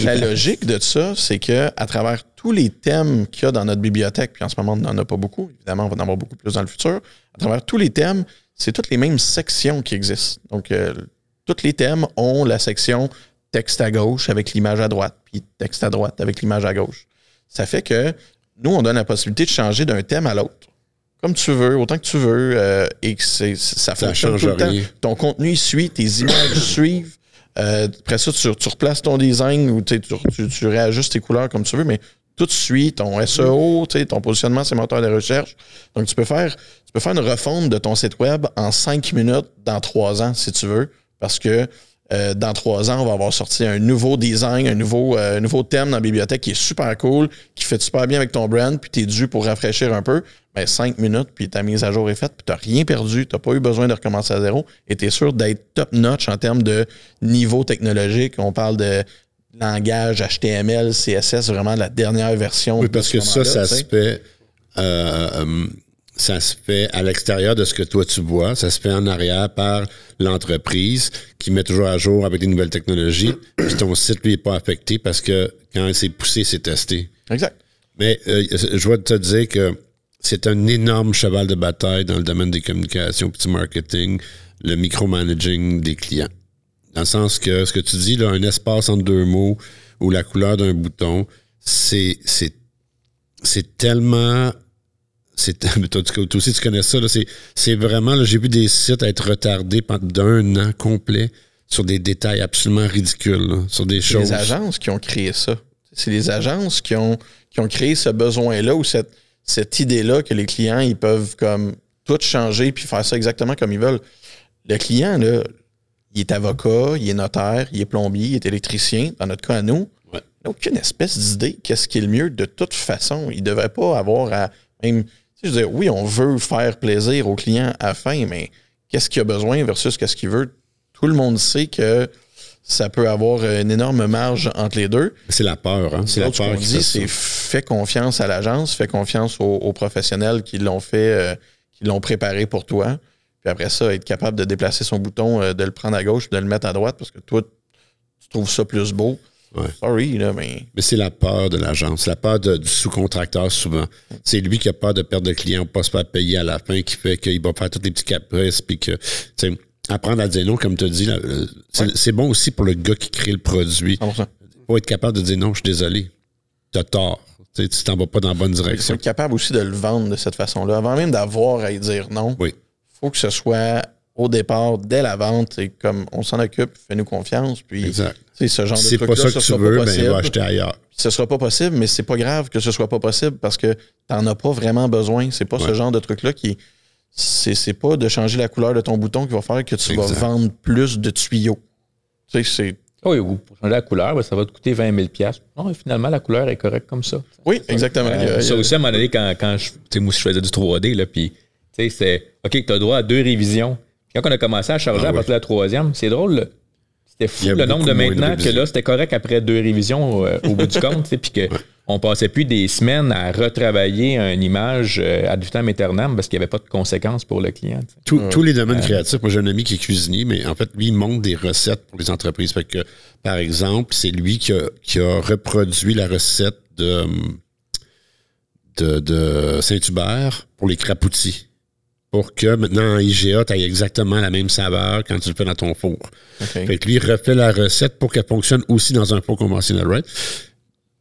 La logique de ça, c'est que à travers tous les thèmes qu'il y a dans notre bibliothèque, puis en ce moment, on n'en a pas beaucoup, évidemment, on va en avoir beaucoup plus dans le futur. À travers tous les thèmes, c'est toutes les mêmes sections qui existent. Donc, euh, tous les thèmes ont la section texte à gauche avec l'image à droite, puis texte à droite avec l'image à gauche. Ça fait que nous, on donne la possibilité de changer d'un thème à l'autre comme tu veux, autant que tu veux, euh, et que ça, ça fonctionne tout le temps. Ton contenu suit, tes images [coughs] suivent. Euh, après ça, tu, replaces ton design ou tu, tu, réajustes tes couleurs comme tu veux, mais tout suit ton SEO, ton positionnement, c'est moteur de recherche. Donc, tu peux faire tu peux faire une refonte de ton site web en cinq minutes dans trois ans, si tu veux, parce que euh, dans trois ans, on va avoir sorti un nouveau design, un nouveau, nouveau thème dans la bibliothèque qui est super cool, qui fait super bien avec ton brand, puis tu es dû pour rafraîchir un peu ben, cinq minutes, puis ta mise à jour est faite, puis tu n'as rien perdu, tu n'as pas eu besoin de recommencer à zéro, et tu es sûr d'être top-notch en termes de niveau technologique. On parle de langage HTML, CSS, vraiment la dernière version. Oui, parce que ça, ça se fait. Euh, euh, ça se fait à l'extérieur de ce que toi tu vois, ça se fait en arrière par l'entreprise qui met toujours à jour avec des nouvelles technologies. Puis ton site lui est pas affecté parce que quand c'est poussé, c'est testé. Exact. Mais euh, je vais te dire que c'est un énorme cheval de bataille dans le domaine des communications, petit marketing, le micromanaging des clients. Dans le sens que ce que tu dis, là, un espace entre deux mots ou la couleur d'un bouton, c'est, c'est, c'est tellement c'est [laughs] toi, aussi tu connais ça c'est c'est vraiment j'ai vu des sites être retardés pendant d'un an complet sur des détails absolument ridicules sur des choses les agences qui ont créé ça c'est les agences qui ont qui ont créé ce besoin là ou cette cette idée-là que les clients, ils peuvent comme tout changer puis faire ça exactement comme ils veulent. Le client, là, il est avocat, il est notaire, il est plombier, il est électricien. Dans notre cas, à nous, il n'a aucune espèce d'idée qu'est-ce qui est le mieux de toute façon. Il ne devrait pas avoir à même. Je veux dire, oui, on veut faire plaisir au client à la fin, mais qu'est-ce qu'il a besoin versus qu'est-ce qu'il veut? Tout le monde sait que ça peut avoir une énorme marge entre les deux. C'est la peur, hein? C'est la peur. dit, c'est fais confiance à l'agence, fais confiance aux, professionnels qui l'ont fait, euh, qui l'ont préparé pour toi. Puis après ça, être capable de déplacer son bouton, euh, de le prendre à gauche, de le mettre à droite parce que toi, tu trouves ça plus beau. Sorry, là, mais. Mais c'est la peur de l'agence, la peur du sous-contracteur souvent. C'est lui qui a peur de perdre de clients, pas se faire payer à la fin, qui fait qu'il va faire tous les petits caprices, puis que, apprendre à dire non, comme tu as dit, c'est bon aussi pour le gars qui crée le produit. Faut être capable de dire non, je suis désolé. Tu as tort. Tu t'en vas pas dans la bonne direction. Faut être capable aussi de le vendre de cette façon-là. Avant même d'avoir à y dire non, il faut que ce soit au départ, dès la vente, et comme on s'en occupe, fais-nous confiance. Puis, exact. ce genre de c'est pas ça que tu veux, ben, va acheter ailleurs. Ce sera pas possible, mais c'est pas grave que ce soit pas possible parce que t'en as pas vraiment besoin. C'est pas ce genre de truc-là qui, c'est pas de changer la couleur de ton bouton qui va faire que tu vas vendre plus de tuyaux. Tu sais, c'est. Oui, ou pour changer la couleur, ben, ça va te coûter 20 000 Non, finalement, la couleur est correcte comme ça. Oui, exactement. Euh, ça aussi, à un moment donné, quand, quand je, moi, je faisais du 3D, là, puis, tu sais, c'est OK, tu as droit à deux révisions. Quand on a commencé à charger ah à partir de la troisième, c'est drôle, c'était fou le nombre de maintenant que là, c'était correct après deux révisions euh, au bout du compte, puis que on passait plus des semaines à retravailler une image euh, ad vitam aeternam parce qu'il n'y avait pas de conséquences pour le client. tous les domaines créatifs, moi j'ai un ami qui est cuisinier, mais en fait, lui, il monte des recettes pour les entreprises. Fait que, par exemple, c'est lui qui a, reproduit la recette de, de, Saint-Hubert pour les crapoutis. Pour que maintenant en IGA, tu aies exactement la même saveur quand tu le fais dans ton four. Fait que lui, il refait la recette pour qu'elle fonctionne aussi dans un four conventionnel, right?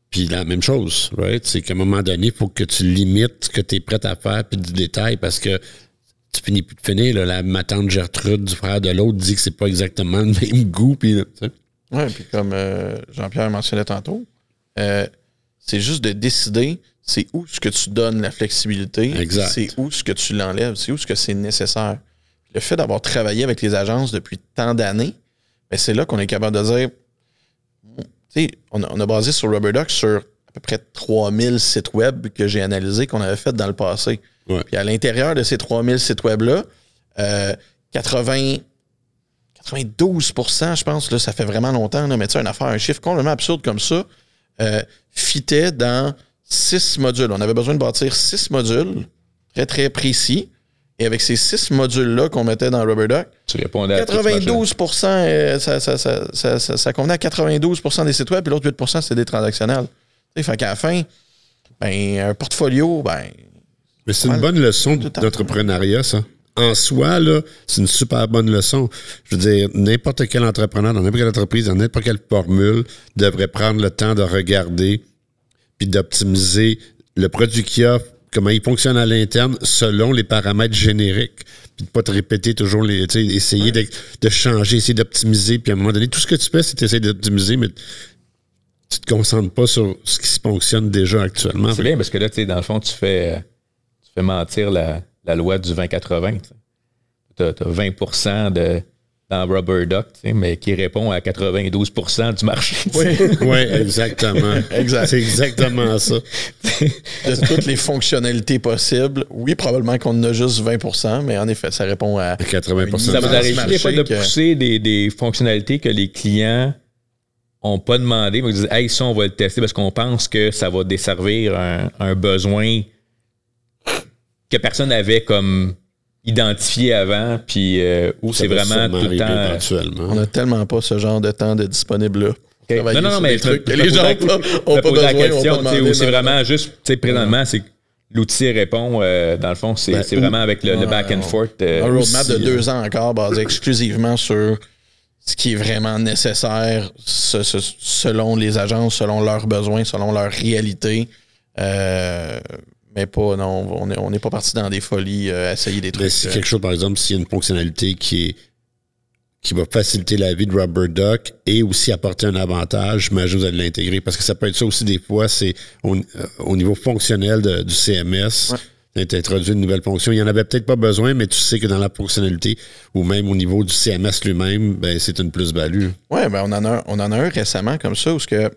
Puis la même chose, right? C'est qu'à un moment donné, il faut que tu limites ce que tu es prêt à faire, puis du détail, parce que tu finis plus de finir. Là, la, ma tante Gertrude du frère de l'autre dit que c'est pas exactement le même goût. Puis, oui, puis comme euh, Jean-Pierre mentionnait tantôt, euh, c'est juste de décider c'est où ce que tu donnes la flexibilité, c'est où ce que tu l'enlèves, c'est où ce que c'est nécessaire. Le fait d'avoir travaillé avec les agences depuis tant d'années, ben c'est là qu'on est capable de dire on a, basé sur Rubber Duck sur à peu près 3000 sites web que j'ai analysés qu'on avait fait dans le passé. Puis à l'intérieur de ces 3000 sites web-là, 80, 92% je pense, là, ça fait vraiment longtemps, là, mais tu sais, une affaire, un chiffre complètement absurde comme ça, euh, fitait dans six modules. On avait besoin de bâtir six modules très, très précis. Et avec ces six modules-là qu'on mettait dans tu répondais 92 euh, ça, ça, ça, ça, convenait à 92% des sites web, puis l'autre 8% c'était des transactionnels. Fait qu'à la fin, ben, un portfolio, ben. Mais c'est une bonne leçon d'entrepreneuriat, ça en soi, là, c'est une super bonne leçon. Je veux dire, n'importe quel entrepreneur dans n'importe quelle entreprise, dans n'importe quelle formule, devrait prendre le temps de regarder puis d'optimiser le produit qu'il a, comment il fonctionne à l'interne selon les paramètres génériques. Puis de pas te répéter toujours les. Essayer de, de, changer, essayer d'optimiser. Puis à un moment donné, tout ce que tu fais, c'est d'essayer d'optimiser, mais tu te concentres pas sur ce qui fonctionne déjà actuellement. C'est bien parce que là, tu sais, dans le fond, tu fais, tu fais mentir la la loi du 20-80. Tu as, 20% de, dans Rubber Duck, mais qui répond à 92 du marché. [laughs] Oui, exactement. [laughs] C'est exactement ça. [laughs] de toutes les fonctionnalités possibles, oui, probablement qu'on en a juste 20% mais en effet, ça répond à 80 Ça vous arrive des fois de pousser des, des, fonctionnalités que les clients n'ont pas demandé, mais ils disent Hey, ça, on va le tester parce qu'on pense que ça va desservir un, un besoin que personne n'avait comme identifié avant, puis euh, où c'est vraiment tout le temps. On n'a tellement pas ce genre de temps de disponible là. Non, non, non, mais trucs les gens n'ont [laughs] pas, besoin. la question, où c'est vraiment juste, tu sais, présentement, c'est l'outil répond, euh, dans le fond, c'est ben, vraiment avec le, back and forth. Euh, un roadmap de deux ans encore basé exclusivement sur ce qui est vraiment nécessaire selon les agences, selon leurs besoins, selon leur réalité. Euh, mais pas, non, on n'est pas parti dans des folies à euh, essayer des trucs. c'est euh. quelque chose, par exemple, s'il y a une fonctionnalité qui est qui va faciliter la vie de Rubber Duck et aussi apporter un avantage, j'imagine vous allez l'intégrer. Parce que ça peut être ça aussi des fois, c'est au, euh, niveau fonctionnel du CMS. Ouais. introduit une nouvelle fonction. Il n'y en avait peut-être pas besoin, mais tu sais que dans la fonctionnalité ou même au niveau du CMS lui-même, ben, c'est une plus-value. Oui, ben on en a on en a un récemment comme ça où ce que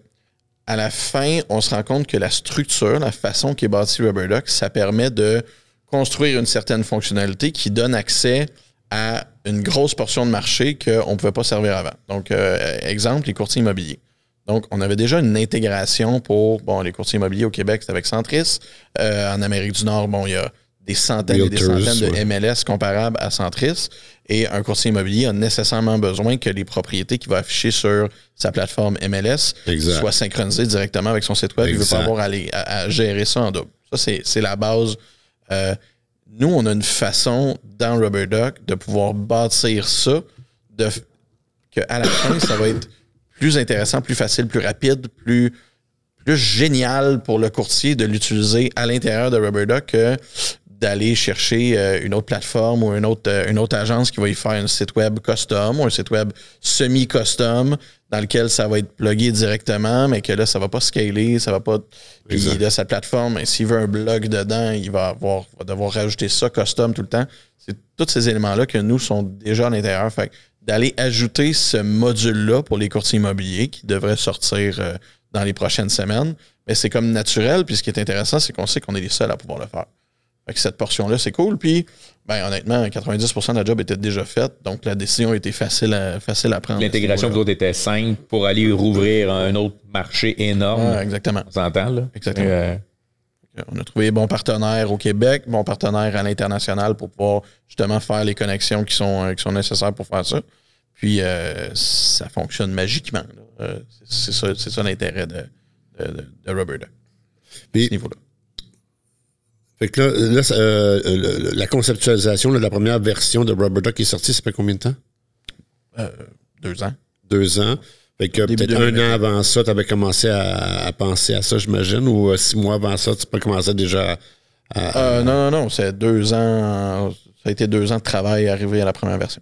à la fin, on se rend compte que la structure, la façon qui est bâti RubberDuck, ça permet de construire une certaine fonctionnalité qui donne accès à une grosse portion de marché qu'on ne pouvait pas servir avant. Donc, euh, exemple, les courtiers immobiliers. Donc, on avait déjà une intégration pour bon, les courtiers immobiliers au Québec, c'est avec Centris. Euh, en Amérique du Nord, bon, il y a des centaines et des centaines de MLS comparables à Centris. Et un courtier immobilier a nécessairement besoin que les propriétés qu'il va afficher sur sa plateforme MLS soient synchronisées directement avec son site web. Il ne veut pas avoir à, gérer ça en double. Ça, c'est la base. Euh, nous, on a une façon dans RubberDuck de pouvoir bâtir ça, de, que à la fin, ça va être plus intéressant, plus facile, plus rapide, plus, plus génial pour le courtier de l'utiliser à l'intérieur de RubberDuck que d'aller chercher euh, une autre plateforme ou une autre, euh, une autre agence qui va y faire un site web custom ou un site web semi-custom dans lequel ça va être plugué directement, mais que là, ça va pas scaler, ça va pas. Puis là, sa plateforme, s'il veut un blog dedans, il va avoir va devoir rajouter ça custom tout le temps. C'est tous ces éléments-là que nous sont déjà à l'intérieur. Fait d'aller ajouter ce module-là pour les courtiers immobiliers qui devrait sortir euh, dans les prochaines semaines, mais c'est comme naturel. Puis ce qui est intéressant, c'est qu'on sait qu'on est les seuls à pouvoir le faire. Fait cette portion-là, c'est cool. Puis, ben, honnêtement, 90% de la job était déjà faite. Donc, la décision était facile à, facile à prendre. L'intégration vous autres était simple pour aller rouvrir un autre marché énorme. exactement. On s'entend, là? Exactement. Euh, on a trouvé bons partenaires au Québec, bons partenaires à l'international pour pouvoir justement faire les connexions qui sont, euh, qui sont nécessaires pour faire ça. Puis, euh, ça fonctionne magiquement. c'est ça, ça l'intérêt de, de, de, Rubber Duck. à ce niveau-là. Fait que là, euh, la conceptualisation de la première version de Rubber Duck est sortie, ça fait combien de temps? Euh, deux ans. Deux ans. Fait que peut-être un an avant ça, tu avais commencé à, penser à ça, j'imagine, ou euh, six mois avant ça, tu peux commencer déjà à. non, non, non, c'est deux ans. Ça a été deux ans de travail arrivé à la première version.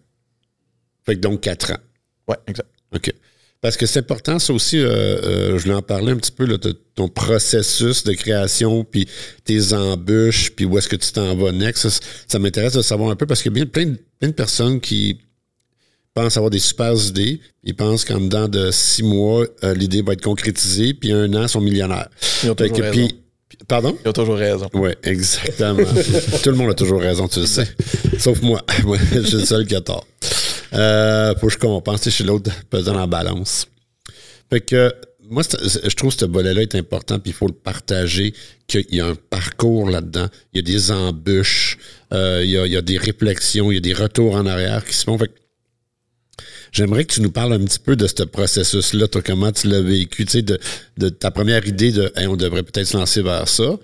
Fait que donc quatre ans. Ouais, exact. OK. Parce que c'est important, ça aussi, euh, euh, je voulais en parler un petit peu, là, ton processus de création, puis tes embûches, puis où est-ce que tu t'en vas next. Ça, m'intéresse de savoir un peu parce qu'il y a bien plein de, plein de personnes qui pensent avoir des super idées, ils pensent qu'en dedans de six mois, euh, l'idée va être concrétisée, puis un an, ils sont millionnaires. Ils ont toujours raison. pardon? Ils ont toujours raison. Oui, exactement. [laughs] Tout le monde a toujours raison, tu le sais. Sauf moi. [laughs] moi je suis le seul qui a tort. Euh, faut que je compense. Je suis l'autre pesant en balance. Fait que moi, je trouve que ce volet-là est important, puis il faut le partager, qu'il y a un parcours là-dedans, il y a des embûches, euh, il, y a, des réflexions, il y a des retours en arrière qui se font. J'aimerais que tu nous parles un petit peu de ce processus-là, comment tu l'as vécu, tu sais, de, ta première idée de on devrait peut-être se lancer vers ça.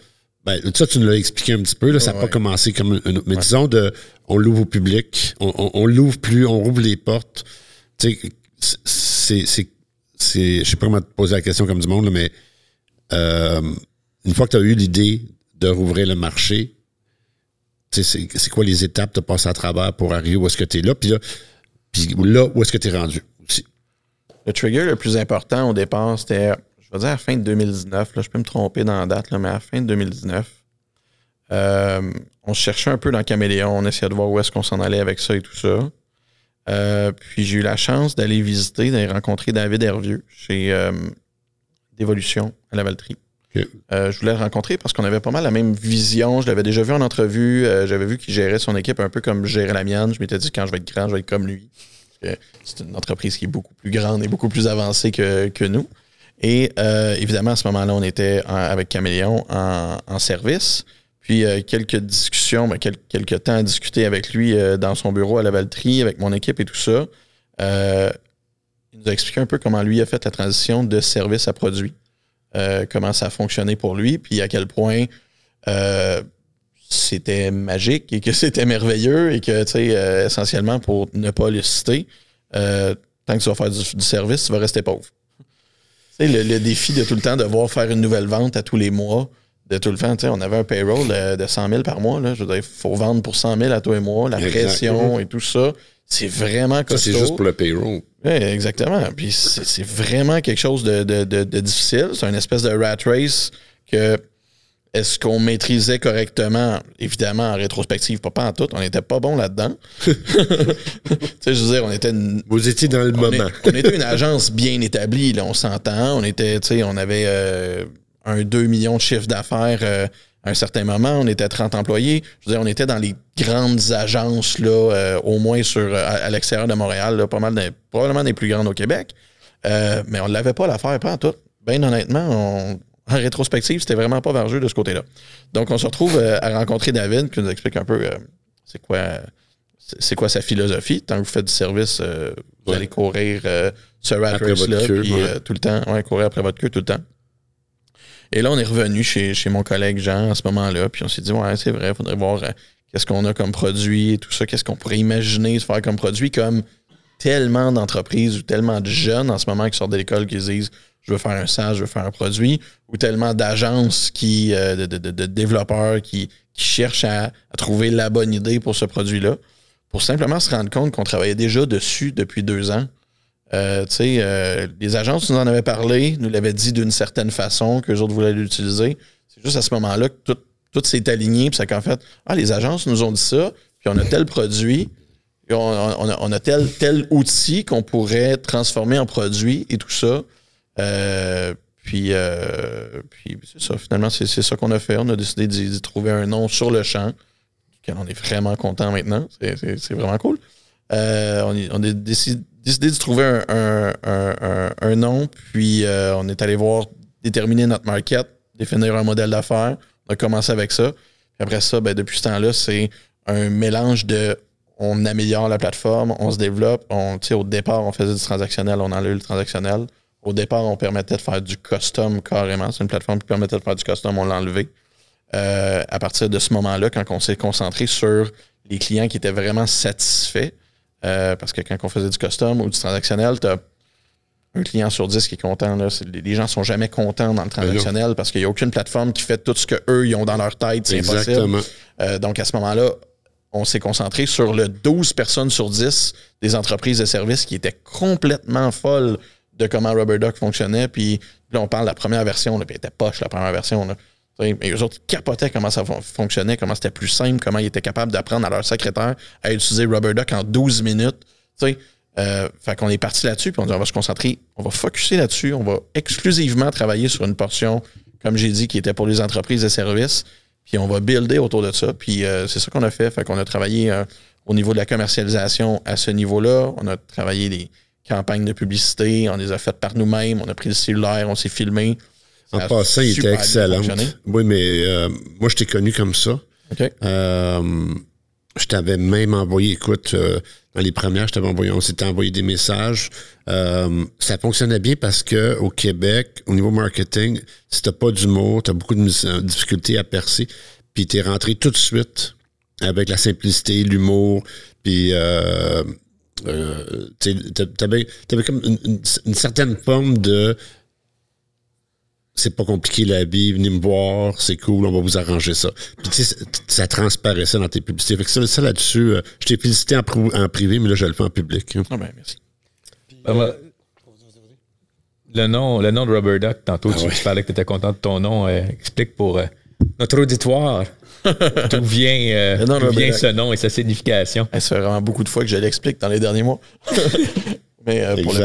Ben, ça, tu nous l'as expliqué un petit peu, là, ça n'a pas commencé comme une, Mais disons, de, on l'ouvre au public, on, on, l'ouvre plus, on rouvre les portes. Tu sais, c'est je sais pas comment te poser la question comme du monde, mais euh, une fois que tu as eu l'idée de rouvrir le marché, c'est, quoi les étapes de passer à travers pour arriver où est-ce que tu es là, puis là, puis là, où est-ce que tu es rendu aussi? Le trigger le plus important au départ, c'était, je vais dire à la fin de 2019, là, je peux me tromper dans la date, là, mais à la fin de 2019, euh, on cherchait un peu dans Caméléon, on essayait de voir où est-ce qu'on s'en allait avec ça et tout ça. Euh, puis j'ai eu la chance d'aller visiter, d'aller rencontrer David Hervieux chez euh, Dévolution à la Valtrie. Je voulais le rencontrer parce qu'on avait pas mal la même vision. Je l'avais déjà vu en entrevue. J'avais vu qu'il gérait son équipe un peu comme je gérais la mienne. Je m'étais dit quand je vais être grand, je vais être comme lui. C'est une entreprise qui est beaucoup plus grande et beaucoup plus avancée que, nous. Et évidemment, à ce moment-là, on était avec Caméléon en service. Puis euh, quelques discussions, ben, quelques, temps à discuter avec lui euh, dans son bureau à la Valtrie, avec mon équipe et tout ça. Euh, il nous a expliqué un peu comment lui a fait la transition de service à produit, comment ça a fonctionné pour lui, puis à quel point c'était magique et que [laughs] c'était merveilleux et que, tu sais, essentiellement, pour ne pas le citer, tant que tu vas faire du, service, tu vas rester pauvre. Le, le, défi de tout le temps devoir faire une nouvelle vente à tous les mois, de tout le temps. On avait un payroll de, 100 000 par mois. Là. Je veux dire, il faut vendre pour 100 000 à tous les mois, la pression et tout ça. C'est vraiment costaud. Ça, c'est juste pour le payroll. Oui, exactement. Puis c'est vraiment quelque chose de, difficile. C'est une espèce de rat race que est-ce qu'on maîtrisait correctement? Évidemment, en rétrospective, pas, en tout. On n'était pas bon là-dedans. [laughs] [laughs] tu sais, je veux dire, on était... Vous étiez dans le moment. on était une agence bien établie, là, on s'entend. On était, tu sais, on avait... Euh, un 2 millions de chiffre d'affaires euh, à un certain moment. On était 30 employés. Je veux dire, on était dans les grandes agences, là, euh, au moins sur, à, l'extérieur de Montréal, pas mal probablement des plus grandes au Québec. Mais on ne l'avait pas l'affaire, pas en tout. Bien honnêtement, en rétrospective, c'était vraiment pas vergeux de ce côté-là. Donc, on se retrouve à rencontrer David qui nous explique un peu c'est quoi c'est quoi sa philosophie. Tant que vous faites du service, vous allez courir ce rat race-là, tout le temps, ouais, courir après votre queue tout le temps. Et là, on est revenu chez, mon collègue Jean à ce moment-là, puis on s'est dit, ouais, c'est vrai, il faudrait voir euh, qu'est-ce qu'on a comme produit et tout ça, qu'est-ce qu'on pourrait imaginer se faire comme produit, comme tellement d'entreprises ou tellement de jeunes en ce moment qui sortent de l'école qui se disent, je veux faire un SaaS, je veux faire un produit, ou tellement d'agences qui, euh, de, développeurs qui, cherchent à, trouver la bonne idée pour ce produit-là, pour simplement se rendre compte qu'on travaillait déjà dessus depuis deux ans euh, euh, les agences nous en avaient parlé, nous l'avaient dit d'une certaine façon, qu'eux autres voulaient l'utiliser. C'est juste à ce moment-là que tout, s'est aligné, puis c'est qu'en fait, ah, les agences nous ont dit ça, puis on a tel produit, on, a, tel, tel outil qu'on pourrait transformer en produit et tout ça. Euh, puis, puis c'est ça, finalement, c'est ça qu'on a fait. On a décidé d'y trouver un nom sur le champ, on est vraiment content maintenant. C'est vraiment cool. on, on a décidé de trouver un, nom, puis euh, on est allé voir, déterminer notre market, définir un modèle d'affaires. On a commencé avec ça. Puis après ça, ben, depuis ce temps-là, c'est un mélange de on améliore la plateforme, on se développe. On, au départ, on faisait du transactionnel, on enlève le transactionnel. Au départ, on permettait de faire du custom carrément. C'est une plateforme qui permettait de faire du custom, on l'a enlevé. Euh, à partir de ce moment-là, quand on s'est concentré sur les clients qui étaient vraiment satisfaits, euh, parce que quand on faisait du custom ou du transactionnel, tu as un client sur 10 qui est content. Là. les gens sont jamais contents dans le ben transactionnel parce qu'il n'y a aucune plateforme qui fait tout ce qu'eux, ils ont dans leur tête. C'est impossible. Euh, donc, à ce moment-là, on s'est concentré sur le 12 personnes sur 10 des entreprises de services qui étaient complètement folles de comment Rubber Duck fonctionnait. Puis là, on parle de la première version, là, puis elle était poche, la première version. Là. Mais eux autres capotaient comment ça fonctionnait, comment c'était plus simple, comment ils étaient capables d'apprendre à leur secrétaire à utiliser RubberDuck en 12 minutes. Euh, fait qu'on est parti là-dessus, puis on dit on va se concentrer, on va focuser là-dessus, on va exclusivement travailler sur une portion, comme j'ai dit, qui était pour les entreprises et services, puis on va builder autour de ça. Puis euh, c'est ça qu'on a fait. Fait qu'on a travaillé euh, au niveau de la commercialisation à ce niveau-là. On a travaillé des campagnes de publicité, on les a faites par nous-mêmes, on a pris le cellulaire, on s'est filmé. En passant, il était excellent. Oui, mais moi, je t'ai connu comme ça. OK. je t'avais même envoyé, écoute, dans les premières, je t'avais envoyé, on s'était envoyé des messages. Euh, ça fonctionnait bien parce que au Québec, au niveau marketing, si t'as pas d'humour, t'as beaucoup de difficultés à percer, puis t'es rentré tout de suite avec la simplicité, l'humour, puis euh, euh, t'avais, avais comme une, certaine forme de c'est pas compliqué la vie, venez me voir, c'est cool, on va vous arranger ça. Puis tu sais, ça transparaissait dans tes publicités. Fait que ça, ça là-dessus, euh, je t'ai félicité en, privé, mais là, je le fais en public. Ah ben, merci. Ben, le nom, le nom de Rubber Duck, tantôt, ah tu, parlais que tu étais content de ton nom. Euh, explique pour euh, notre auditoire [laughs] d'où vient, vient ce nom et sa signification. ça fait vraiment beaucoup de fois que je l'explique dans les derniers mois. [laughs] mais pour,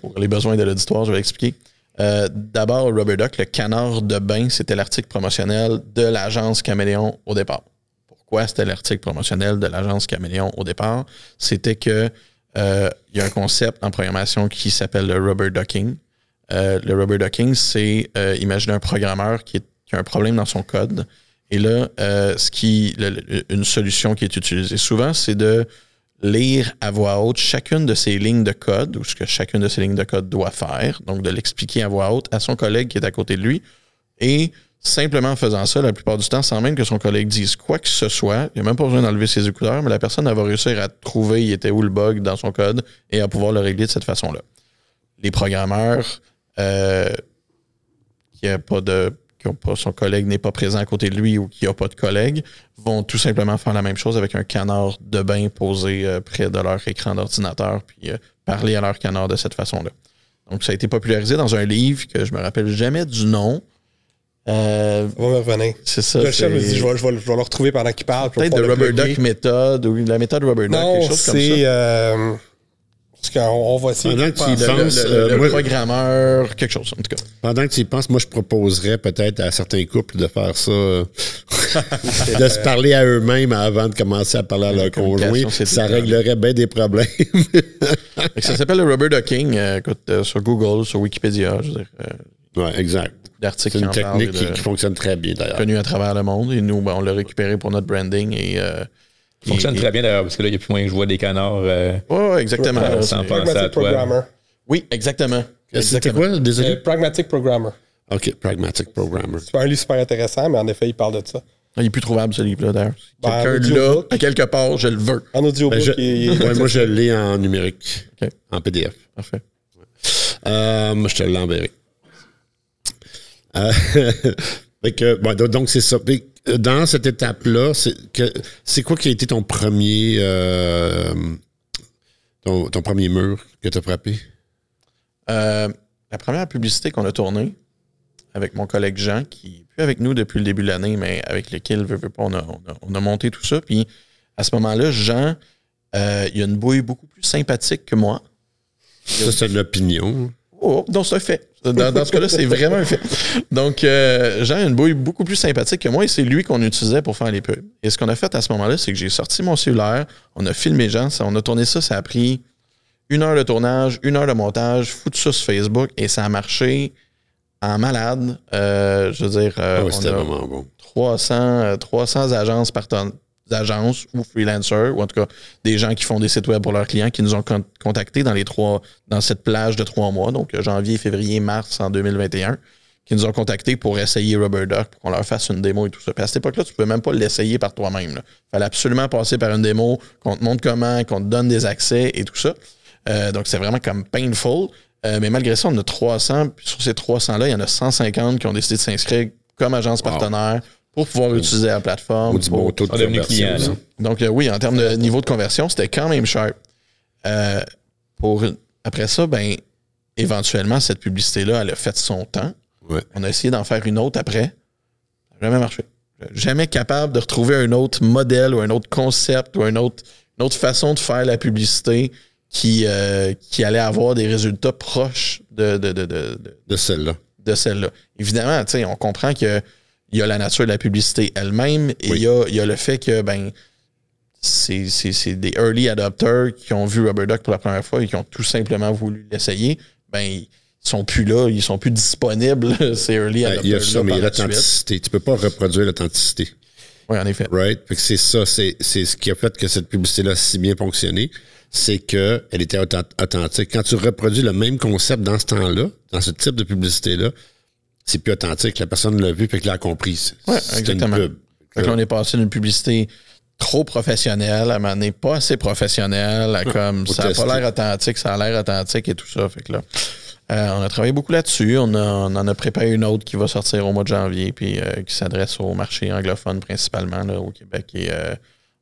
pour, les besoins de l'auditoire, je vais l'expliquer. Euh, d'abord, Rubber Duck, le canard de bain, c'était l'article promotionnel de l'agence Caméléon au départ. Pourquoi c'était l'article promotionnel de l'agence Caméléon au départ? C'était que euh, il y a un concept en programmation qui s'appelle le rubber ducking. Euh, le rubber ducking, c'est imaginer un programmeur qui, a un problème dans son code. Et là, ce qui, une solution qui est utilisée souvent, c'est de lire à voix haute chacune de ces lignes de code ou ce que chacune de ces lignes de code doit faire, donc de l'expliquer à voix haute à son collègue qui est à côté de lui. Et simplement en faisant ça, la plupart du temps, sans même que son collègue dise quoi que ce soit, il n'y a même pas besoin d'enlever ses écouteurs, mais la personne va réussir à trouver il était où le bug dans son code et à pouvoir le régler de cette façon-là. Les programmeurs euh, qui n'ont pas de pas, son collègue n'est pas présent à côté de lui ou qui n'a pas de collègue, vont tout simplement faire la même chose avec un canard de bain posé euh, près de leur écran d'ordinateur, puis euh, parler à leur canard de cette façon-là. Donc, ça a été popularisé dans un livre que je me rappelle jamais du nom. Euh, On va me revenir. C'est ça. Le chef me dit je vais, je, vais, le retrouver pendant qu'il parle. Peut-être de Rubber Duck Method ou la méthode Rubber Duck, quelque chose comme ça. c'est. Parce qu'on va essayer Pendant que tu y penses, le, euh, programmeur, quelque chose, en tout cas. Pendant que tu y penses, moi, je proposerais peut-être à certains couples de faire ça, euh, [laughs] de se parler à eux-mêmes avant de commencer à parler à leur conjoint. Ça réglerait bien des problèmes. [laughs] ça s'appelle le rubber ducking. Euh, écoute, sur Google, sur Wikipédia, je veux dire. oui, exact. C'est une technique qui, fonctionne très bien, d'ailleurs. Connu à travers le monde. Et nous, ben, on l'a récupéré pour notre branding et fonctionne très bien d'ailleurs, parce que là, il y a plus moyen que je vois des canards. Euh, oui, exactement. Euh, sans penser à toi. Programmer. Oui, exactement. C'était quoi, désolé? Euh, pragmatic Programmer. OK, Pragmatic Programmer. C'est un livre super intéressant, mais en effet, il parle de ça. Ah, il est plus trouvable, ce livre-là, d'ailleurs. Ben, Quelqu'un là, à quelque part, je le veux. En audiobook. Ben, je, moi, je le lis en numérique. En PDF. Parfait. Euh, je te l'enverrai. Euh, [laughs] bon, donc, c'est ça dans cette étape-là, c'est quoi qui a été ton premier euh, ton, premier mur que tu as frappé? Euh, la première publicité qu'on a tournée avec mon collègue Jean, qui n'est plus avec nous depuis le début de l'année, mais avec lequel on, a, on, a, monté tout ça. Puis à ce moment-là, Jean, euh, il a une bouille beaucoup plus sympathique que moi. Ça, c'est une opinion. Oh, donc c'est un fait. Dans, ce cas-là, c'est vraiment un fait. Donc, euh, Jean a une bouille beaucoup plus sympathique que moi et c'est lui qu'on utilisait pour faire les pubs. Et ce qu'on a fait à ce moment-là, c'est que j'ai sorti mon cellulaire, on a filmé Jean, on a tourné ça, ça a pris une heure de tournage, une heure de montage, foutu ça sur Facebook et ça a marché en malade. Euh, je veux dire, euh, ah vraiment bon. 300, 300 agences partenaires agences ou freelancers, ou en tout cas des gens qui font des sites web pour leurs clients, qui nous ont contactés dans les trois, dans cette plage de trois mois, donc euh, janvier, février, mars en 2021, qui nous ont contactés pour essayer Rubber Duck, pour qu'on leur fasse une démo et tout ça. Puis à cette époque-là, tu ne pouvais même pas l'essayer par toi-même. Il fallait absolument passer par une démo, qu'on te montre comment, qu'on te donne des accès et tout ça. Euh, donc c'est vraiment comme painful. Euh, mais malgré ça, on a 300. Puis sur ces 300-là, il y en a 150 qui ont décidé de s'inscrire comme agence partenaire pour pouvoir utiliser la plateforme. du bon taux de conversion. Donc, euh, oui, en termes de niveau de conversion, c'était quand même cher. Euh, pour, après ça, ben, éventuellement, cette publicité-là, elle a fait son temps. On a essayé d'en faire une autre après. Ça n'a jamais marché. Jamais capable de retrouver un autre modèle ou un autre concept ou une autre, une autre façon de faire la publicité qui, euh, qui allait avoir des résultats proches de, de, de, de, de celle-là. De celle-là. Évidemment, on comprend que il y a la nature de la publicité elle-même et il, y a, il y, a, le fait que ben c'est des early adopters qui ont vu Rubber Duck pour la première fois et qui ont tout simplement voulu l'essayer. Ben, ils sont plus là, ils sont plus disponibles, [laughs] ces early adopters. il y a ça, mais l'authenticité. Tu peux pas reproduire l'authenticité. Oui, en effet. Right? c'est ça, c'est ce qui a fait que cette publicité-là a si bien fonctionné c'est qu'elle était authentique. Quand tu reproduis le même concept dans ce temps-là, dans ce type de publicité-là, c'est plus authentique. La personne l'a vu et qu'elle l'a compris. Oui, exactement. Une pub. on est passé d'une publicité trop professionnelle à un pas assez professionnelle, à comme ça n'a pas l'air authentique, ça a l'air authentique et tout ça. Fait que là, euh, on a travaillé beaucoup là-dessus. On, en a préparé une autre qui va sortir au mois de janvier, puis euh, qui s'adresse au marché anglophone principalement au Québec et euh,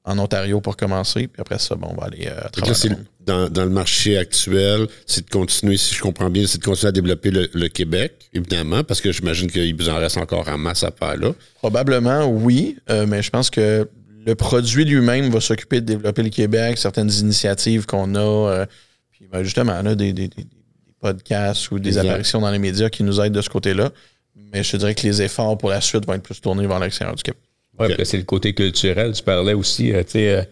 en Ontario pour commencer. Puis après ça, bon, on va aller euh, travailler. dans, dans, le marché actuel, c'est de continuer, si je comprends bien, c'est de continuer à développer le, Québec, évidemment, parce que j'imagine qu'il vous en reste encore en masse à faire là. Probablement, oui, euh, mais je pense que le produit lui-même va s'occuper de développer le Québec, certaines initiatives qu'on a. Euh, puis ben, justement, on a des, des, des, podcasts ou des apparitions dans les médias qui nous aident de ce côté-là. Mais je te dirais que les efforts pour la suite vont être plus tournés vers l'extérieur du Québec. Oui, c'est le côté culturel. Tu parlais aussi, euh, tu sais, euh,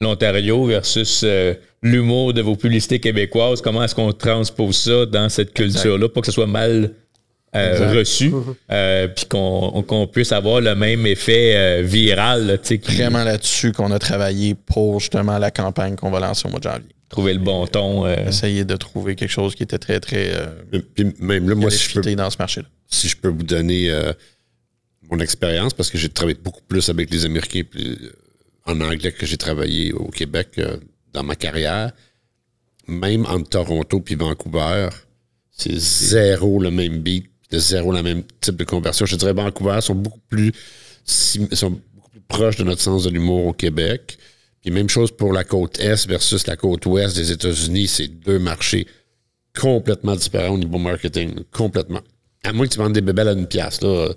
l'Ontario versus euh, l'humour de vos publicités québécoises. Comment est-ce qu'on transpose ça dans cette culture-là pour que ce soit mal reçu, puis qu'on puisse avoir le même effet viral. C'est vraiment là-dessus qu'on a travaillé pour justement la campagne qu'on va lancer au mois de janvier. Trouver le bon ton. Essayer de trouver quelque chose qui était très, très. puis même là, moi, si je peux, dans ce marché-là. Si je peux vous donner mon expérience parce que j'ai travaillé beaucoup plus avec les Américains euh, en anglais que j'ai travaillé au Québec euh, dans ma carrière. Même entre Toronto puis Vancouver, c'est zéro le même beat, zéro le même type de conversion. Je dirais Vancouver sont beaucoup plus sont beaucoup plus proches de notre sens de l'humour au Québec. Puis même chose pour la côte Est versus la côte Ouest des États-Unis, c'est deux marchés complètement différents au niveau marketing, complètement. À moins que tu vendes des bébelles à une pièce, là,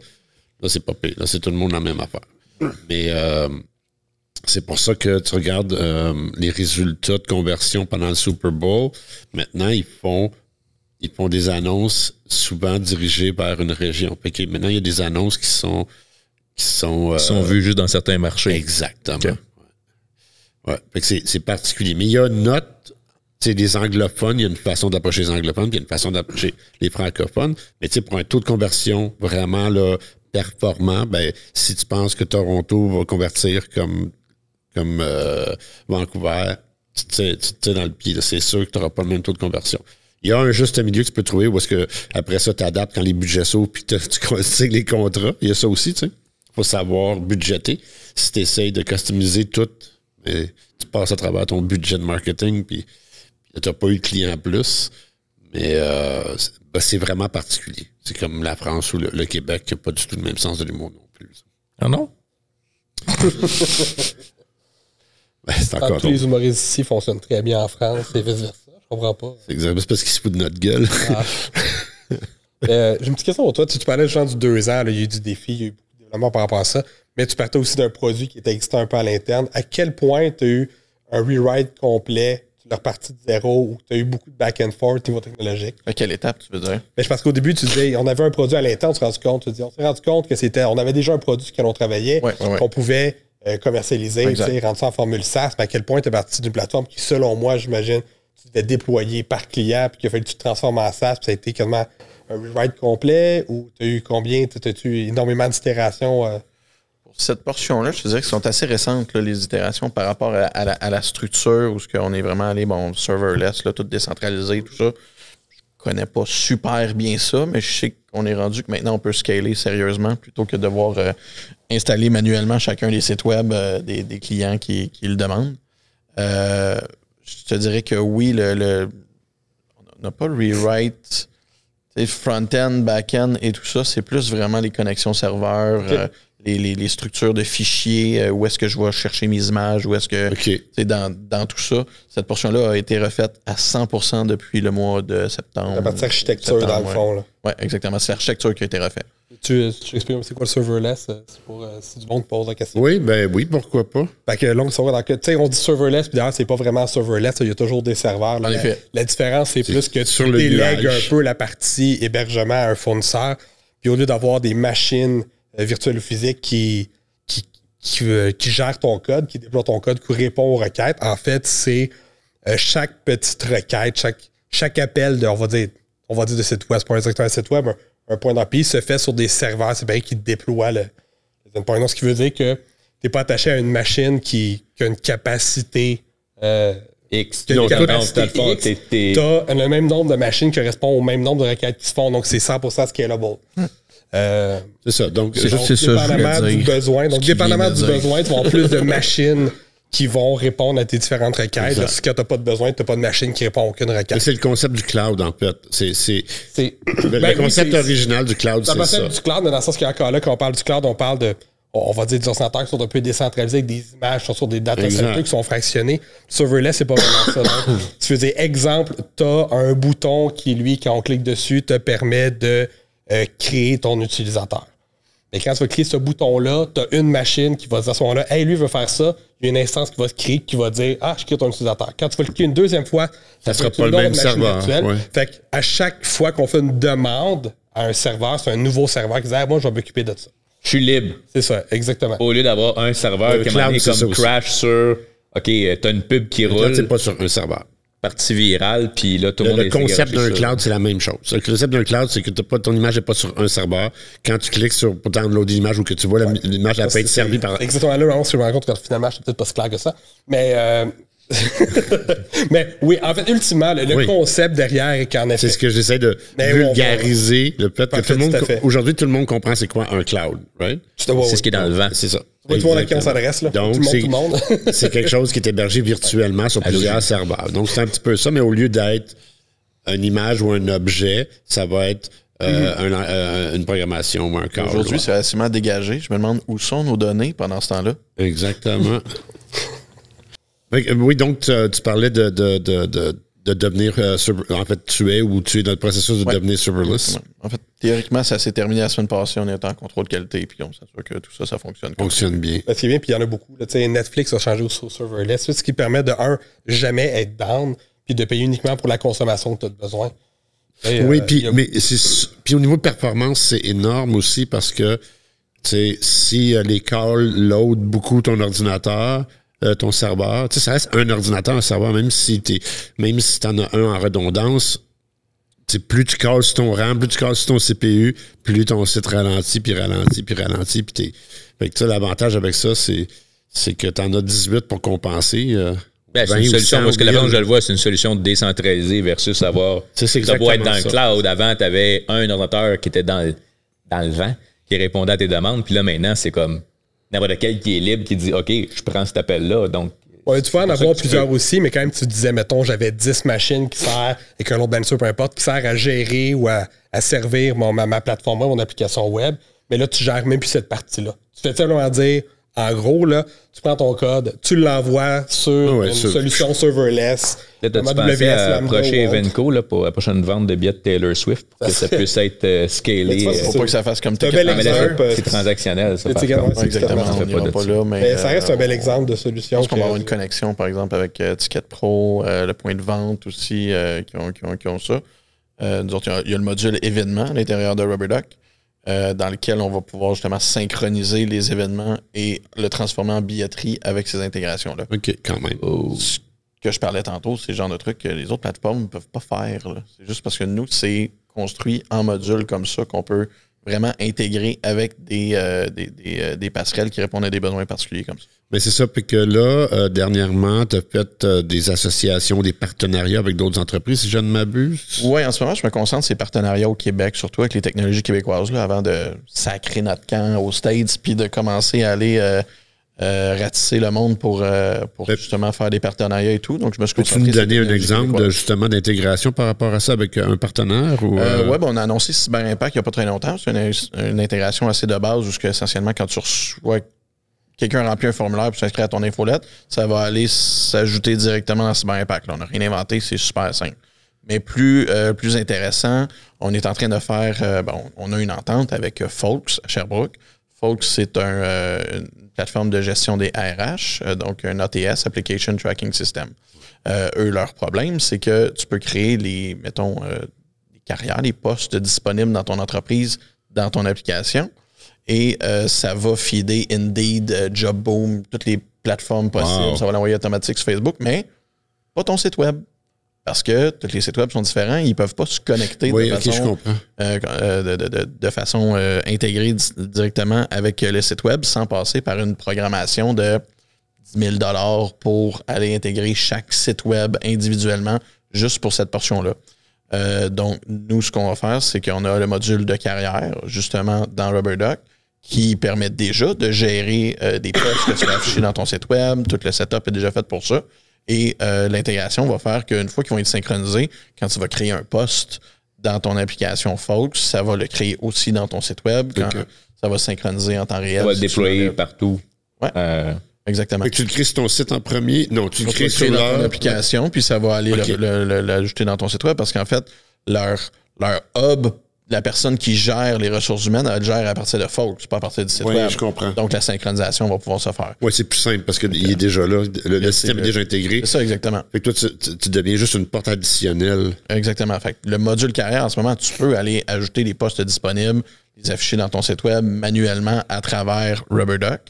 Là, c'est pas pire. Là, c'est tout le monde la même affaire. Mais euh, c'est pour ça que tu regardes euh, les résultats de conversion pendant le Super Bowl. Maintenant, ils font ils font des annonces souvent dirigées vers une région. maintenant, il y a des annonces qui sont qui sont, euh, sont vues juste dans certains marchés. Exactement. Ouais. c'est particulier. Mais il y a une note c'est des anglophones, il y a une façon d'approcher les anglophones, puis il y a une façon d'approcher les francophones. Mais tu sais, pour un taux de conversion vraiment là, performant, ben, si tu penses que Toronto va convertir comme, comme euh, Vancouver, tu sais dans le pied. C'est sûr que tu n'auras pas le même taux de conversion. Il y a un juste milieu que tu peux trouver où est-ce que après ça, tu adaptes quand les budgets s'ouvrent puis tu [laughs] signes les contrats. Il y a ça aussi, tu sais. Il faut savoir budgéter. Si tu essayes de customiser tout, mais tu passes à travers ton budget de marketing puis tu n'as pas eu de client en plus. Mais euh, ben, c'est vraiment particulier. C'est comme la France ou le, Québec qui n'a pas du tout le même sens de l'humour non plus. Ah non? [laughs] ben, c'est encore tous les humoristes ici fonctionnent très bien en France et vice-versa. Je comprends pas. C'est exactement parce qu'ils se foutent de notre gueule. Ah. [laughs] Euh, j'ai une petite question pour toi. Tu, tu parlais genre du deux ans, il y a eu du défi, il y a eu beaucoup de développement par rapport à ça. Mais tu partais aussi d'un produit qui était existant un peu à l'interne. À quel point tu as eu un rewrite complet tu reparti de zéro ou tu as eu beaucoup de back and forth niveau technologique. À quelle étape tu veux dire? Mais je pense qu'au début, tu disais, on avait un produit à l'interne, on s'est rendu compte, tu on s'est rendu compte que c'était, on avait déjà un produit sur lequel on travaillait, qu'on pouvait euh, commercialiser, rendre ça en formule SaaS, mais à quel point tu es parti d'une plateforme qui, selon moi, j'imagine, tu devais déployer par client, puis qu'il a fallu que tu te transformes en SaaS, puis ça a été quasiment un rewrite complet, ou tu as eu combien, tu as eu énormément d'itérations? Euh? Cette portion-là, je te dirais qu'elles sont assez récentes, les itérations par rapport à, la, structure où ce qu'on est vraiment allé, bon, serverless, là, tout décentralisé, tout ça. Je connais pas super bien ça, mais je sais qu'on est rendu que maintenant on peut scaler sérieusement plutôt que de devoir euh, installer manuellement chacun des sites web euh, des, clients qui, le demandent. Euh, je te dirais que oui, le, on n'a pas le rewrite front-end, back-end et tout ça, c'est plus vraiment les connexions serveurs, les, structures de fichiers, euh, où est-ce que je vais chercher mes images, où est-ce que c'est dans, dans, tout ça. Cette portion-là a été refaite à 100% depuis le mois de septembre. La partie architecture, dans le fond. Oui, exactement. C'est l'architecture qui a été refaite. Tu, tu expliques c'est quoi le serverless? Euh, c'est pour euh, si du monde pose la question. Oui, ben oui, pourquoi pas. Fait que long story, donc, tu sais, on dit serverless, puis d'ailleurs, c'est pas vraiment serverless, il y a toujours des serveurs. là. En La- effet. La, différence, c'est plus que sur tu le délègues un peu la partie hébergement à un fournisseur, puis au lieu d'avoir des machines euh, virtuelles ou physiques qui, qui, qui, euh, qui gèrent ton code, qui déploient ton code, qui répondent aux requêtes, en fait, c'est euh, chaque petite requête, chaque, chaque appel de, on va dire, on va dire de site web, c'est pas exactement un site web, un, un point d'API se fait sur des serveurs, c'est bien qui déploient le, le endpoint. Ce qui veut dire que tu n'es pas attaché à une machine qui, qui a une capacité. Euh, X. qui a une Donc, dans- capacité dans le fond, X. t'es- t'es- T'as le même nombre de machines qui correspond au même nombre de requêtes qui se font, donc c'est 100% scalable. Euh, C'est ça. Donc, C'est juste- c'est ça, je dépendamment du dire. besoin. Donc, dépendamment du dire. besoin, tu vas avoir plus de machines qui vont répondre à tes différentes requêtes. Lorsque tu n'as pas de besoin, tu n'as pas de machine qui répond à aucune Mais requête. c'est le concept du cloud, en fait. C'est, le, Ben le concept original du cloud, c'est ça. être du cloud, mais dans le sens qu'encore là, quand on parle du cloud, on parle de, on va dire des ordinateurs qui sont un peu décentralisés avec des images qui sont sur des data centers qui sont fractionnés. Serverless, c'est pas vraiment ça. [coughs] Tu faisais exemple, tu as un bouton qui, lui, quand on clique dessus, te permet de euh, créer ton utilisateur. Mais quand tu vas créer ce bouton-là, tu as une machine qui va dire à ce moment-là, hey, lui veut faire ça. Il y a une instance qui va se créer qui va dire, ah, je crée ton utilisateur. Quand tu vas cliquer une deuxième fois, Ça sera peut être pas le même serveur, virtuelle. ouais. Fait à chaque fois qu'on fait une demande à un serveur, c'est un nouveau serveur qui dit, ah, moi, je vais m'occuper de ça. Je suis libre. C'est ça, exactement. Au lieu d'avoir un serveur Le qui ça comme aussi. crash sur. OK, euh, t'as une pub qui roule, c'est pas sur un serveur. Partie virale, puis là, tout le monde le concept d'un cloud, c'est la même chose. Le concept d'un cloud, c'est que t'as pas, ton image n'est pas sur un serveur. Quand tu cliques sur pour downloader l'image ou que tu vois l'image, elle peut être servie par. Exactement là, on se rend compte que finalement, je suis peut-être pas si clair que ça. Mais, euh, [laughs] mais oui, en fait, ultimement, le, le Oui. concept derrière est qu'en effet. C'est ce que j'essaie de Mais oui, on vulgariser, le fait que tout le monde, aujourd'hui, tout le monde comprend c'est quoi un cloud, right? C'est ce qui est dans le vent. C'est ça. Tout le monde à qui on s'adresse, là. Donc, Tout le monde, c'est- tout le monde. [laughs] c'est quelque chose qui est hébergé virtuellement sur plusieurs serveurs. Donc, c'est un petit peu ça, mais au lieu d'être une image ou un objet, ça va être euh, un- euh, une programmation ou un code. Aujourd'hui, c'est relativement dégagé. Je me demande où sont nos données pendant ce temps-là. Exactement. [laughs] Euh, oui, donc tu, tu parlais de, de, de, de, de devenir, euh, en fait, tu es ou tu es dans le processus de Ouais. devenir serverless. En fait, théoriquement, ça s'est terminé la semaine passée. On est en contrôle qualité, puis on s'assure que tout ça, ça fonctionne. Fonctionne bien. Parce qu'il y a bien, puis il y en a beaucoup. là. Tu sais, Netflix a changé au au serverless, ce qui permet de, un, jamais être down, puis de payer uniquement pour la consommation que tu as besoin. Et, Oui, euh, puis a- mais puis au niveau de performance, c'est énorme aussi parce que tu sais, si euh, les calls load beaucoup ton ordinateur, euh, ton serveur, tu sais, ça reste un ordinateur, un serveur, même si t'es même si t'en as un en redondance, plus tu calls sur ton RAM, plus tu calls sur ton CPU, plus ton site ralentit, puis ralentit, puis ralentit, puis t'es. Fait que ça, l'avantage avec ça, c'est c'est que t'en as 18 pour compenser. euh, Ben, c'est 20 une solution, 100 parce que la ou façon 1000. que je le vois, c'est une solution décentralisée versus avoir. Ça doit être dans le cloud. Avant, tu avais un ordinateur qui était dans le, dans le vent, qui répondait à tes demandes. Puis là, maintenant, c'est comme n'importe quel qui est libre qui dit OK, je prends cet appel-là. Donc, Ouais, tu peux en avoir plusieurs peux- aussi, mais quand même, tu disais, mettons, j'avais 10 machines qui servent, et qu'un autre manager, peu importe, qui sert à gérer ou à, à servir mon, ma, ma plateforme web, mon application web. Mais là, tu gères même plus cette partie-là. Tu fais simplement dire, en gros, là, tu prends ton code, tu l'envoies sur ouais, une sur- solution serverless. T'as-tu AWS, pensé à approcher. Evenco là, pour la prochaine vente de billets de Taylor Swift pour que ça puisse être euh, scalé. tu vois, euh, pas que ça fasse comme Ticket c'est- euh, c'est transactionnel, ça. Exactement, exactement on n'ira pas là, mais, Mais ça reste euh, un bel exemple de solution. Je pense qu'on va avoir une connexion, par exemple, avec euh, Ticket Pro, euh, le point de vente aussi, euh, qui, ont, qui ont- qui ont ça. Euh, nous autres, il y a- il y, a le module événement à l'intérieur de RubberDuck, euh, dans lequel on va pouvoir justement synchroniser les événements et le transformer en billetterie avec ces intégrations-là. OK, quand même. Oh. Ce que je parlais tantôt, c'est le genre de truc que les autres plateformes ne peuvent pas faire. C'est juste parce que nous, c'est construit en module comme ça qu'on peut vraiment intégrer avec des, euh, des, des, euh, des passerelles qui répondent à des besoins particuliers comme ça. Mais c'est ça, puis que là, euh, dernièrement, tu as fait euh, des associations, des partenariats avec d'autres entreprises, si je ne m'abuse? Oui, en ce moment, je me concentre sur ces partenariats au Québec, surtout avec les technologies québécoises, là, avant de sacrer notre camp aux States, puis de commencer à aller euh, euh, ratisser le monde pour, euh, pour justement faire des partenariats et tout. Donc, je me suis Peux-tu nous donner un exemple de, justement d'intégration par rapport à ça avec euh, un partenaire? Ou, Euh, euh, ouais, ben, on a annoncé Cyber Impact il n'y a pas très longtemps. C'est une, une intégration assez de base, jusqu'à essentiellement, quand tu reçois quelqu'un remplit un formulaire pour s'inscrire à ton infolette, ça va aller s'ajouter directement dans Cyber Impact. Là, on n'a rien inventé, c'est super simple. Mais plus, plus intéressant, on est en train de faire, bon, on a une entente avec Folks à Sherbrooke. Folks, c'est un, plateforme de gestion des RH, donc un ATS, Application Tracking System. eux, leur problème, c'est que tu peux créer les, mettons, les carrières, les postes disponibles dans ton entreprise, dans ton application et euh, ça va feeder Indeed, euh, Jobboom, toutes les plateformes possibles. Ça va l'envoyer automatique sur Facebook, mais pas ton site web. Parce que tous les sites web sont différents, ils ne peuvent pas se connecter de, façon, euh, de, façon, intégrée directement avec le site web sans passer par une programmation de 10 000 pour aller intégrer chaque site web individuellement juste pour cette portion-là. donc, nous, ce qu'on va faire, c'est qu'on a le module de carrière, justement, dans RubberDuck, qui permettent déjà de gérer euh, des postes que tu vas afficher dans ton site web. Tout le setup est déjà fait pour ça. Et euh, l'intégration va faire qu'une fois qu'ils vont être synchronisés, quand tu vas créer un poste dans ton application Folks, ça va le créer aussi dans ton site web. Quand ça va synchroniser en temps réel. Ça va le déployer partout. Ouais. Euh, Exactement. tu le crées sur ton site en premier. Non, tu le crées sur dans ton application, puis ça va aller l'ajouter dans ton site web parce qu'en fait, leur, leur hub la personne qui gère les ressources humaines, elle gère à partir de Folks, pas à partir du site oui, web. je comprends. Donc, la synchronisation va pouvoir se faire. Oui, c'est plus simple parce qu'il est déjà là. Le, système est, déjà intégré. C'est ça, exactement. Fait que toi, tu, deviens juste une porte additionnelle. Exactement. Fait que le module carrière, en ce moment, tu peux aller ajouter les postes disponibles, les afficher dans ton site web manuellement à travers RubberDuck.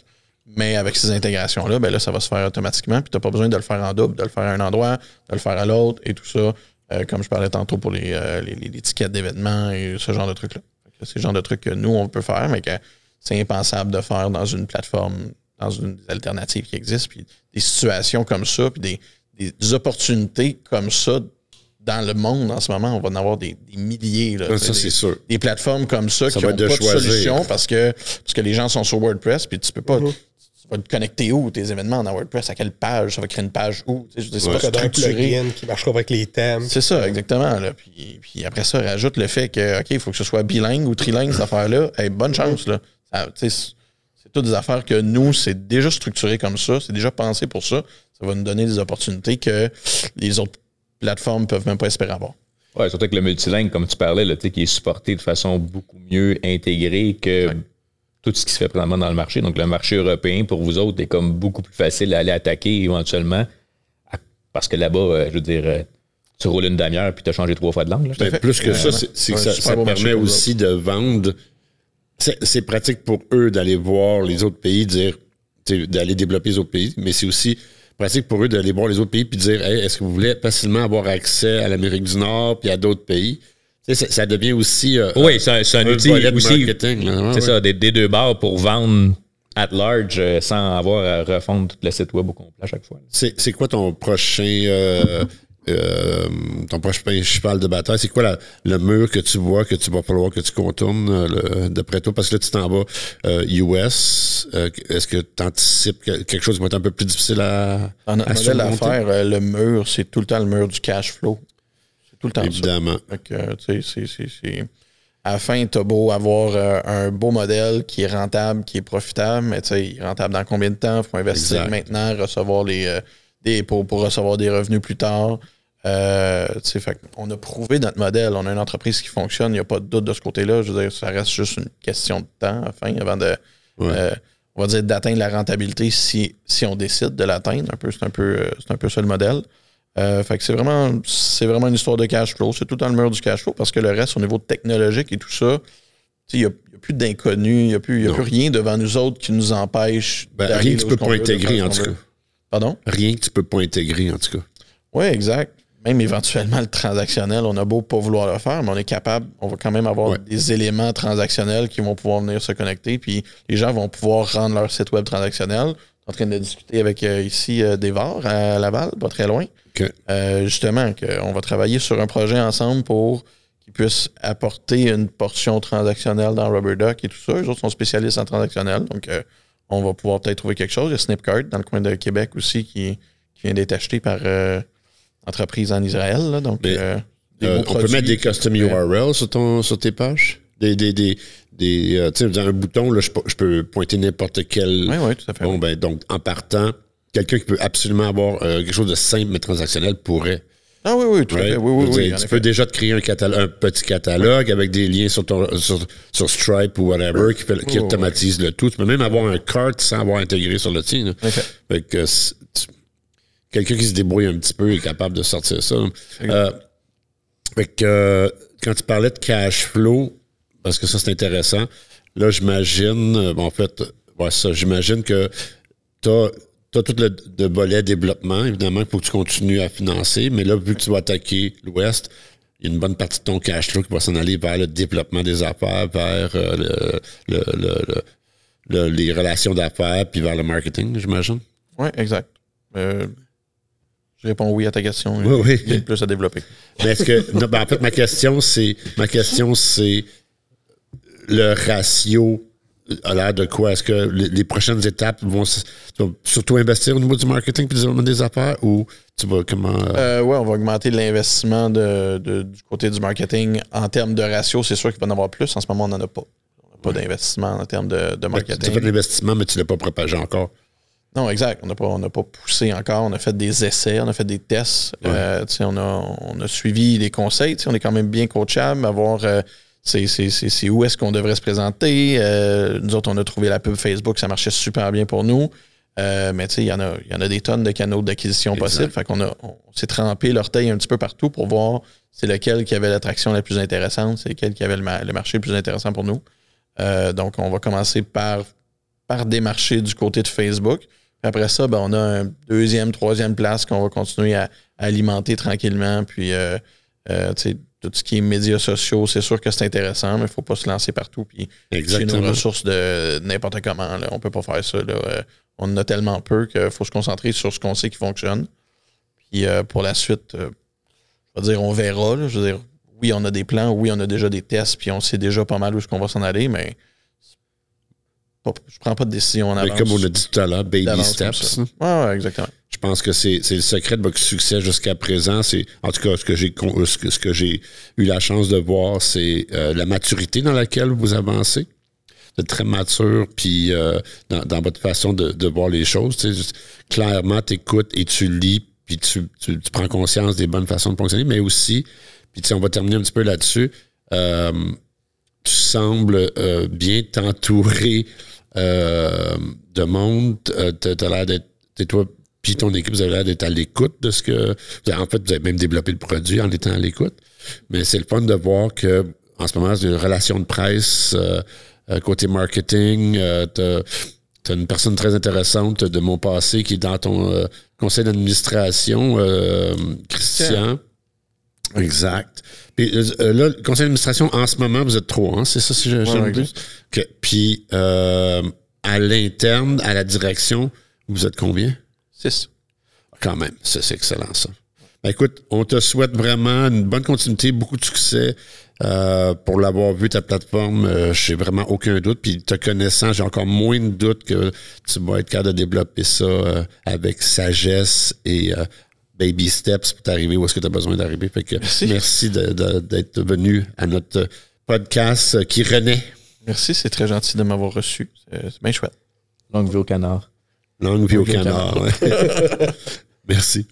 Mais avec ces intégrations-là, ben là, ça va se faire automatiquement. Puis tu n'as pas besoin de le faire en double, de le faire à un endroit, de le faire à l'autre et tout ça. Euh, comme je parlais tantôt pour les, euh, les, tickets d'événements et ce genre de trucs-là. C'est le genre de trucs que nous, on peut faire, mais que c'est impensable de faire dans une plateforme, dans une alternative qui existe. Puis des situations comme ça, puis des, opportunités comme ça dans le monde en ce moment, on va en avoir des, milliers. Là, ça, c'est sûr. Des plateformes comme ça, qui n'ont pas de solution parce que, parce que les gens sont sur WordPress, puis tu peux pas. Mm-hmm te connecter où tes événements dans WordPress, à quelle page, ça va créer une page où. Tu sais, c'est pas structuré. Un qui marchera avec les thèmes. C'est ça, exactement. Là. Puis, puis, après ça, rajoute le fait que, OK, il faut que ce soit bilingue ou trilingue, cette affaire-là. bonne chance. Là. c'est toutes des affaires que nous, c'est déjà structuré comme ça, c'est déjà pensé pour ça. Ça va nous donner des opportunités que les autres plateformes ne peuvent même pas espérer avoir. Oui, surtout que le multilingue, comme tu parlais, là, qui est supporté de façon beaucoup mieux intégrée que tout ce qui se fait probablement dans le marché. Donc, le marché européen, pour vous autres, est comme beaucoup plus facile à aller attaquer éventuellement. Parce que là-bas, euh, je veux dire, euh, tu roules une demi-heure puis tu as changé trois fois de langue. Plus que ça, c'est que ça, permet aussi de vendre. C'est pratique pour eux d'aller voir les autres pays, dire d'aller développer les autres pays, mais c'est aussi pratique pour eux d'aller voir les autres pays puis dire est-ce que vous voulez facilement avoir accès à l'Amérique du Nord puis à d'autres pays? Ça, devient aussi. Euh, oui, c'est un, outil aussi. c'est ça, des, deux barres pour vendre at large euh, sans avoir à refondre tout le site web au complet à chaque fois. C'est quoi ton prochain. Euh, ton prochain cheval de bataille, c'est quoi le mur que tu vois que tu vas falloir que tu contournes d'après toi? Parce que là, tu t'en vas US. Est-ce que tu anticipes quelque chose qui va être un peu plus difficile à, en, à modèle à faire, le mur, c'est tout le temps le mur du cash flow tout le temps. Évidemment. À la fin, tu as beau avoir euh, un beau modèle qui est rentable, qui est profitable, mais tu sais, rentable dans combien de temps? Il faut investir maintenant, recevoir les, euh, des, pour, recevoir des revenus plus tard. Euh, fait, on a prouvé notre modèle. On a une entreprise qui fonctionne. Il n'y a pas de doute de ce côté-là. Je veux dire, ça reste juste une question de temps, avant de. on va dire d'atteindre la rentabilité si, si on décide de l'atteindre. Un peu, c'est un peu, c'est un peu ça le modèle. Euh, fait que c'est vraiment, c'est vraiment une histoire de cash flow. C'est tout dans le mur du cash flow parce que le reste, au niveau technologique et tout ça, il n'y a, plus d'inconnus, il n'y a, plus, a plus rien devant nous autres qui nous empêche. Ben, rien que tu peux pas intégrer, en tout cas. Pardon? Rien que tu peux pas intégrer, en tout cas. Oui, exact. Même éventuellement, le transactionnel, on a beau pas vouloir le faire, mais on est capable, on va quand même avoir des éléments transactionnels qui vont pouvoir venir se connecter, puis les gens vont pouvoir rendre leur site web transactionnel en train de discuter avec euh, ici euh, des VAR à Laval, pas très loin. Euh, justement, on va travailler sur un projet ensemble pour qu'ils puissent apporter une portion transactionnelle dans RubberDuck et tout ça. Les autres sont spécialistes en transactionnel, donc on va pouvoir peut-être trouver quelque chose. Il y a Snipcart dans le coin de Québec aussi qui, vient d'être acheté par entreprise en Israël. donc, on peut mettre des custom URL sur, ton, sur tes pages? Des, des, des, des euh, tu sais, un bouton, là, je, peux pointer n'importe quel. Oui, oui, tout à fait. ben, donc, en partant, quelqu'un qui peut absolument avoir euh, quelque chose de simple mais transactionnel pourrait. Ah oui, oui, tout à fait. Oui, oui, tu peux déjà te créer un, un, petit catalogue avec des liens sur, ton, sur, Stripe ou whatever qui, qui automatise le tout. Tu peux même avoir un cart sans avoir intégré sur le tien. quelqu'un qui se débrouille un petit peu est capable de sortir ça. Euh, euh, quand tu parlais de cash flow, parce que ça c'est intéressant, là j'imagine, euh, en fait, ça, j'imagine que tu as tout le, volet développement, évidemment, il faut que tu continues à financer, mais là, vu que tu vas attaquer l'Ouest, il y a une bonne partie de ton cash flow qui va s'en aller vers le développement des affaires, vers euh, le, les relations d'affaires, puis vers le marketing, j'imagine. Oui, exact. Euh, je réponds oui à ta question. Oui, oui. Il y a plus à développer. Mais est-ce que. Ben, en fait, ma question, c'est. Ma question, c'est le ratio à l'air de quoi? Est-ce que les, prochaines étapes vont surtout investir au niveau du marketing et du développement des affaires ou tu vas comment. Euh? euh oui, on va augmenter l'investissement de, du côté du marketing. En termes de ratio, c'est sûr qu'il va en avoir plus. En ce moment, on n'en a pas. On n'a pas d'investissement en termes de, marketing. Tu as fait de l'investissement, mais tu ne l'as pas propagé encore. Non, exact. On n'a pas, pas poussé encore. On a fait des essais, on a fait des tests. Euh, on, a, on a suivi les conseils. On est quand même bien coachable. Avoir. C'est où est-ce qu'on devrait se présenter? Euh, nous autres, on a trouvé la pub Facebook, ça marchait super bien pour nous. Euh, mais tu sais, il y, en a, y en a des tonnes de canaux d'acquisition possibles. Fait qu'on a, on, s'est trempé l'orteil un petit peu partout pour voir c'est lequel qui avait l'attraction la plus intéressante, c'est lequel qui avait le, marché le plus intéressant pour nous. Euh, donc, on va commencer par, par démarcher du côté de Facebook. après ça, ben, on a un deuxième, troisième place qu'on va continuer à, alimenter tranquillement. Puis, tu sais, tout ce qui est médias sociaux, c'est sûr que c'est intéressant, mais il ne faut pas se lancer partout. Puis chez nos ressources de n'importe comment, là, on ne peut pas faire ça. Euh, on en a tellement peu qu'il faut se concentrer sur ce qu'on sait qui fonctionne. Puis euh, pour la suite, euh, je veux dire, on verra. je veux dire, oui, on a des plans, oui, on a déjà des tests, puis on sait déjà pas mal où est-ce qu'on va s'en aller, mais je prends pas de décision en avance. Mais comme on a dit tout à l'heure, baby steps. Oui, exactement. Je pense que c'est le secret de votre succès jusqu'à présent. En tout cas ce que j'ai ce que j'ai eu la chance de voir, c'est euh, la maturité dans laquelle vous avancez. Vous très mature, puis euh, dans, votre façon de, voir les choses. clairement, tu écoutes et tu lis, puis tu, prends conscience des bonnes façons de fonctionner, mais aussi, puis on va terminer un petit peu là-dessus. Euh, tu sembles bien t'entourer de monde. tu as l'air d'être puis ton équipe, vous avez l'air d'être à l'écoute de ce que. En fait, vous avez même développé le produit en étant à l'écoute. Mais c'est le fun de voir que en ce moment, c'est une relation de presse euh, euh, côté marketing. Euh, tu as une personne très intéressante de mon passé qui est dans ton conseil d'administration, Christian. Exact. Puis là, le conseil d'administration, en ce moment, vous êtes trop, hein? C'est ça, si j'ai ouais, Puis à l'interne, à la direction, vous êtes combien? Quand même, c'est excellent ça. Ben, écoute, on te souhaite vraiment une bonne continuité, beaucoup de succès. Euh, pour l'avoir vu, ta plateforme, euh, j'ai vraiment aucun doute. Puis te connaissant, j'ai encore moins de doute que tu vas être capable de développer ça euh, avec sagesse et baby steps pour t'arriver où est-ce que tu as besoin d'arriver. merci, merci d'être venu à notre podcast qui renaît. Merci, c'est très gentil de m'avoir reçu. C'est bien chouette. Longue vie au canard. Longue vie au canard. [laughs] Merci.